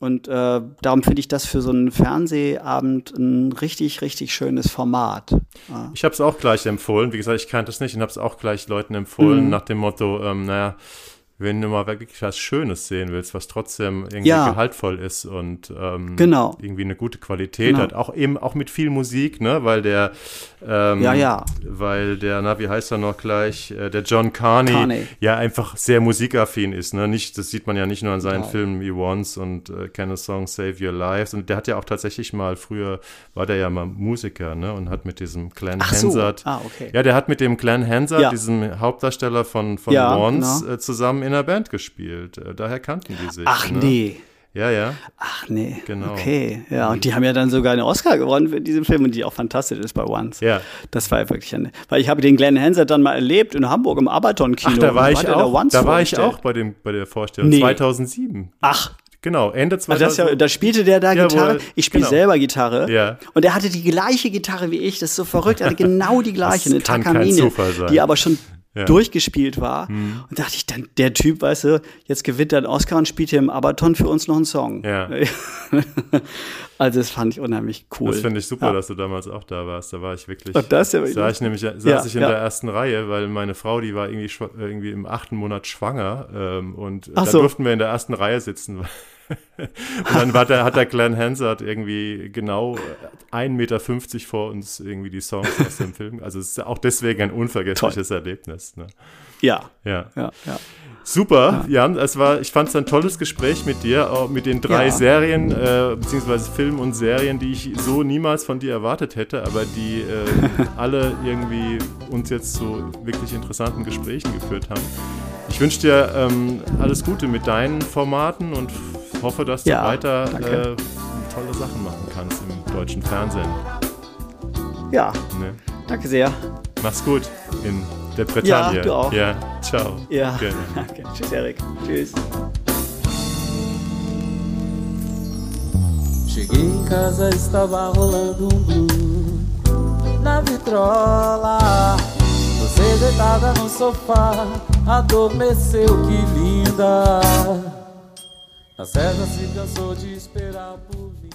Und äh, darum finde ich das für so einen Fernsehabend ein richtig, richtig schönes Format. Ja. Ich habe es auch gleich empfohlen. Wie gesagt, ich kannte es nicht und habe es auch gleich Leuten empfohlen, mhm. nach dem Motto, ähm, naja, wenn du mal wirklich was Schönes sehen willst, was trotzdem irgendwie ja. gehaltvoll ist und ähm, genau. irgendwie eine gute Qualität genau. hat, auch eben auch mit viel Musik, ne, weil der ähm, ja, ja. weil der, na, wie heißt er noch gleich, äh, der John Carney, Carney, ja einfach sehr musikaffin ist, ne, nicht, das sieht man ja nicht nur an seinen genau. Filmen wie Once und äh, Can a Song Save Your Lives und der hat ja auch tatsächlich mal früher war der ja mal Musiker, ne, und hat mit diesem Glenn Ach Hansard, so. ah, okay. ja, der hat mit dem Glenn Hansard, diesem Hauptdarsteller von von Once, genau. äh, zusammen in einer Band gespielt. Äh, daher kannten die sich. Ach ne? nee. Ja, ja. Ach nee. Genau. Okay. Ja, und die haben ja dann sogar einen Oscar gewonnen für diesen Film und die auch fantastisch ist bei Once. Ja. Das war ja wirklich eine. Weil ich habe den Glenn Hansard dann mal erlebt in Hamburg im Abaton-Kino. Ach, da war ich auch. Da, da war ich auch bei, dem, bei der Vorstellung. Nee. 2007. Ach, Genau, Ende 2000. Also ja, da spielte der da Gitarre. ich spiele genau. selber Gitarre. Ja. Und er hatte die gleiche Gitarre wie ich. Das ist so verrückt. Er hatte genau die gleiche, das eine Takamine, die aber schon ja. durchgespielt war. Mhm. Und dachte ich, dann der Typ, weißt du, jetzt gewinnt er einen Oscar und spielt hier im Abaton für uns noch einen Song. Ja. also das fand ich unheimlich cool. Das finde ich super, ja. dass du damals auch da warst. Da war ich wirklich. Und das ja sah ich nämlich, saß ich in der ersten Reihe, weil meine Frau, die war irgendwie, irgendwie im achten Monat schwanger ähm, und Ach da so. durften wir in der ersten Reihe sitzen. und dann war der, hat der Glenn Hansard irgendwie genau 1,50 Meter vor uns irgendwie die Songs aus dem Film. Also es ist auch deswegen ein unvergessliches Toll. Erlebnis. Ne? Ja. Ja. ja, ja. Super, ja. Jan. Es war, ich fand es ein tolles Gespräch mit dir, auch mit den drei ja. Serien, äh, beziehungsweise Filmen und Serien, die ich so niemals von dir erwartet hätte, aber die äh, alle irgendwie uns jetzt zu wirklich interessanten Gesprächen geführt haben. Ich wünsche dir ähm, alles Gute mit deinen Formaten und hoffe, dass du ja, weiter äh, tolle Sachen machen kannst im deutschen Fernsehen. Ja. Ne? Danke sehr. Mach's gut in der Bretagne. Ja, du auch. Ja, ciao. Ja, Gerne. danke. Tschüss, Erik. Tschüss. Cheguei em casa, estava rolando um blue na vitrola. Você deitada no sofá, adormeceu, que linda. A cega se cansou de esperar por vir.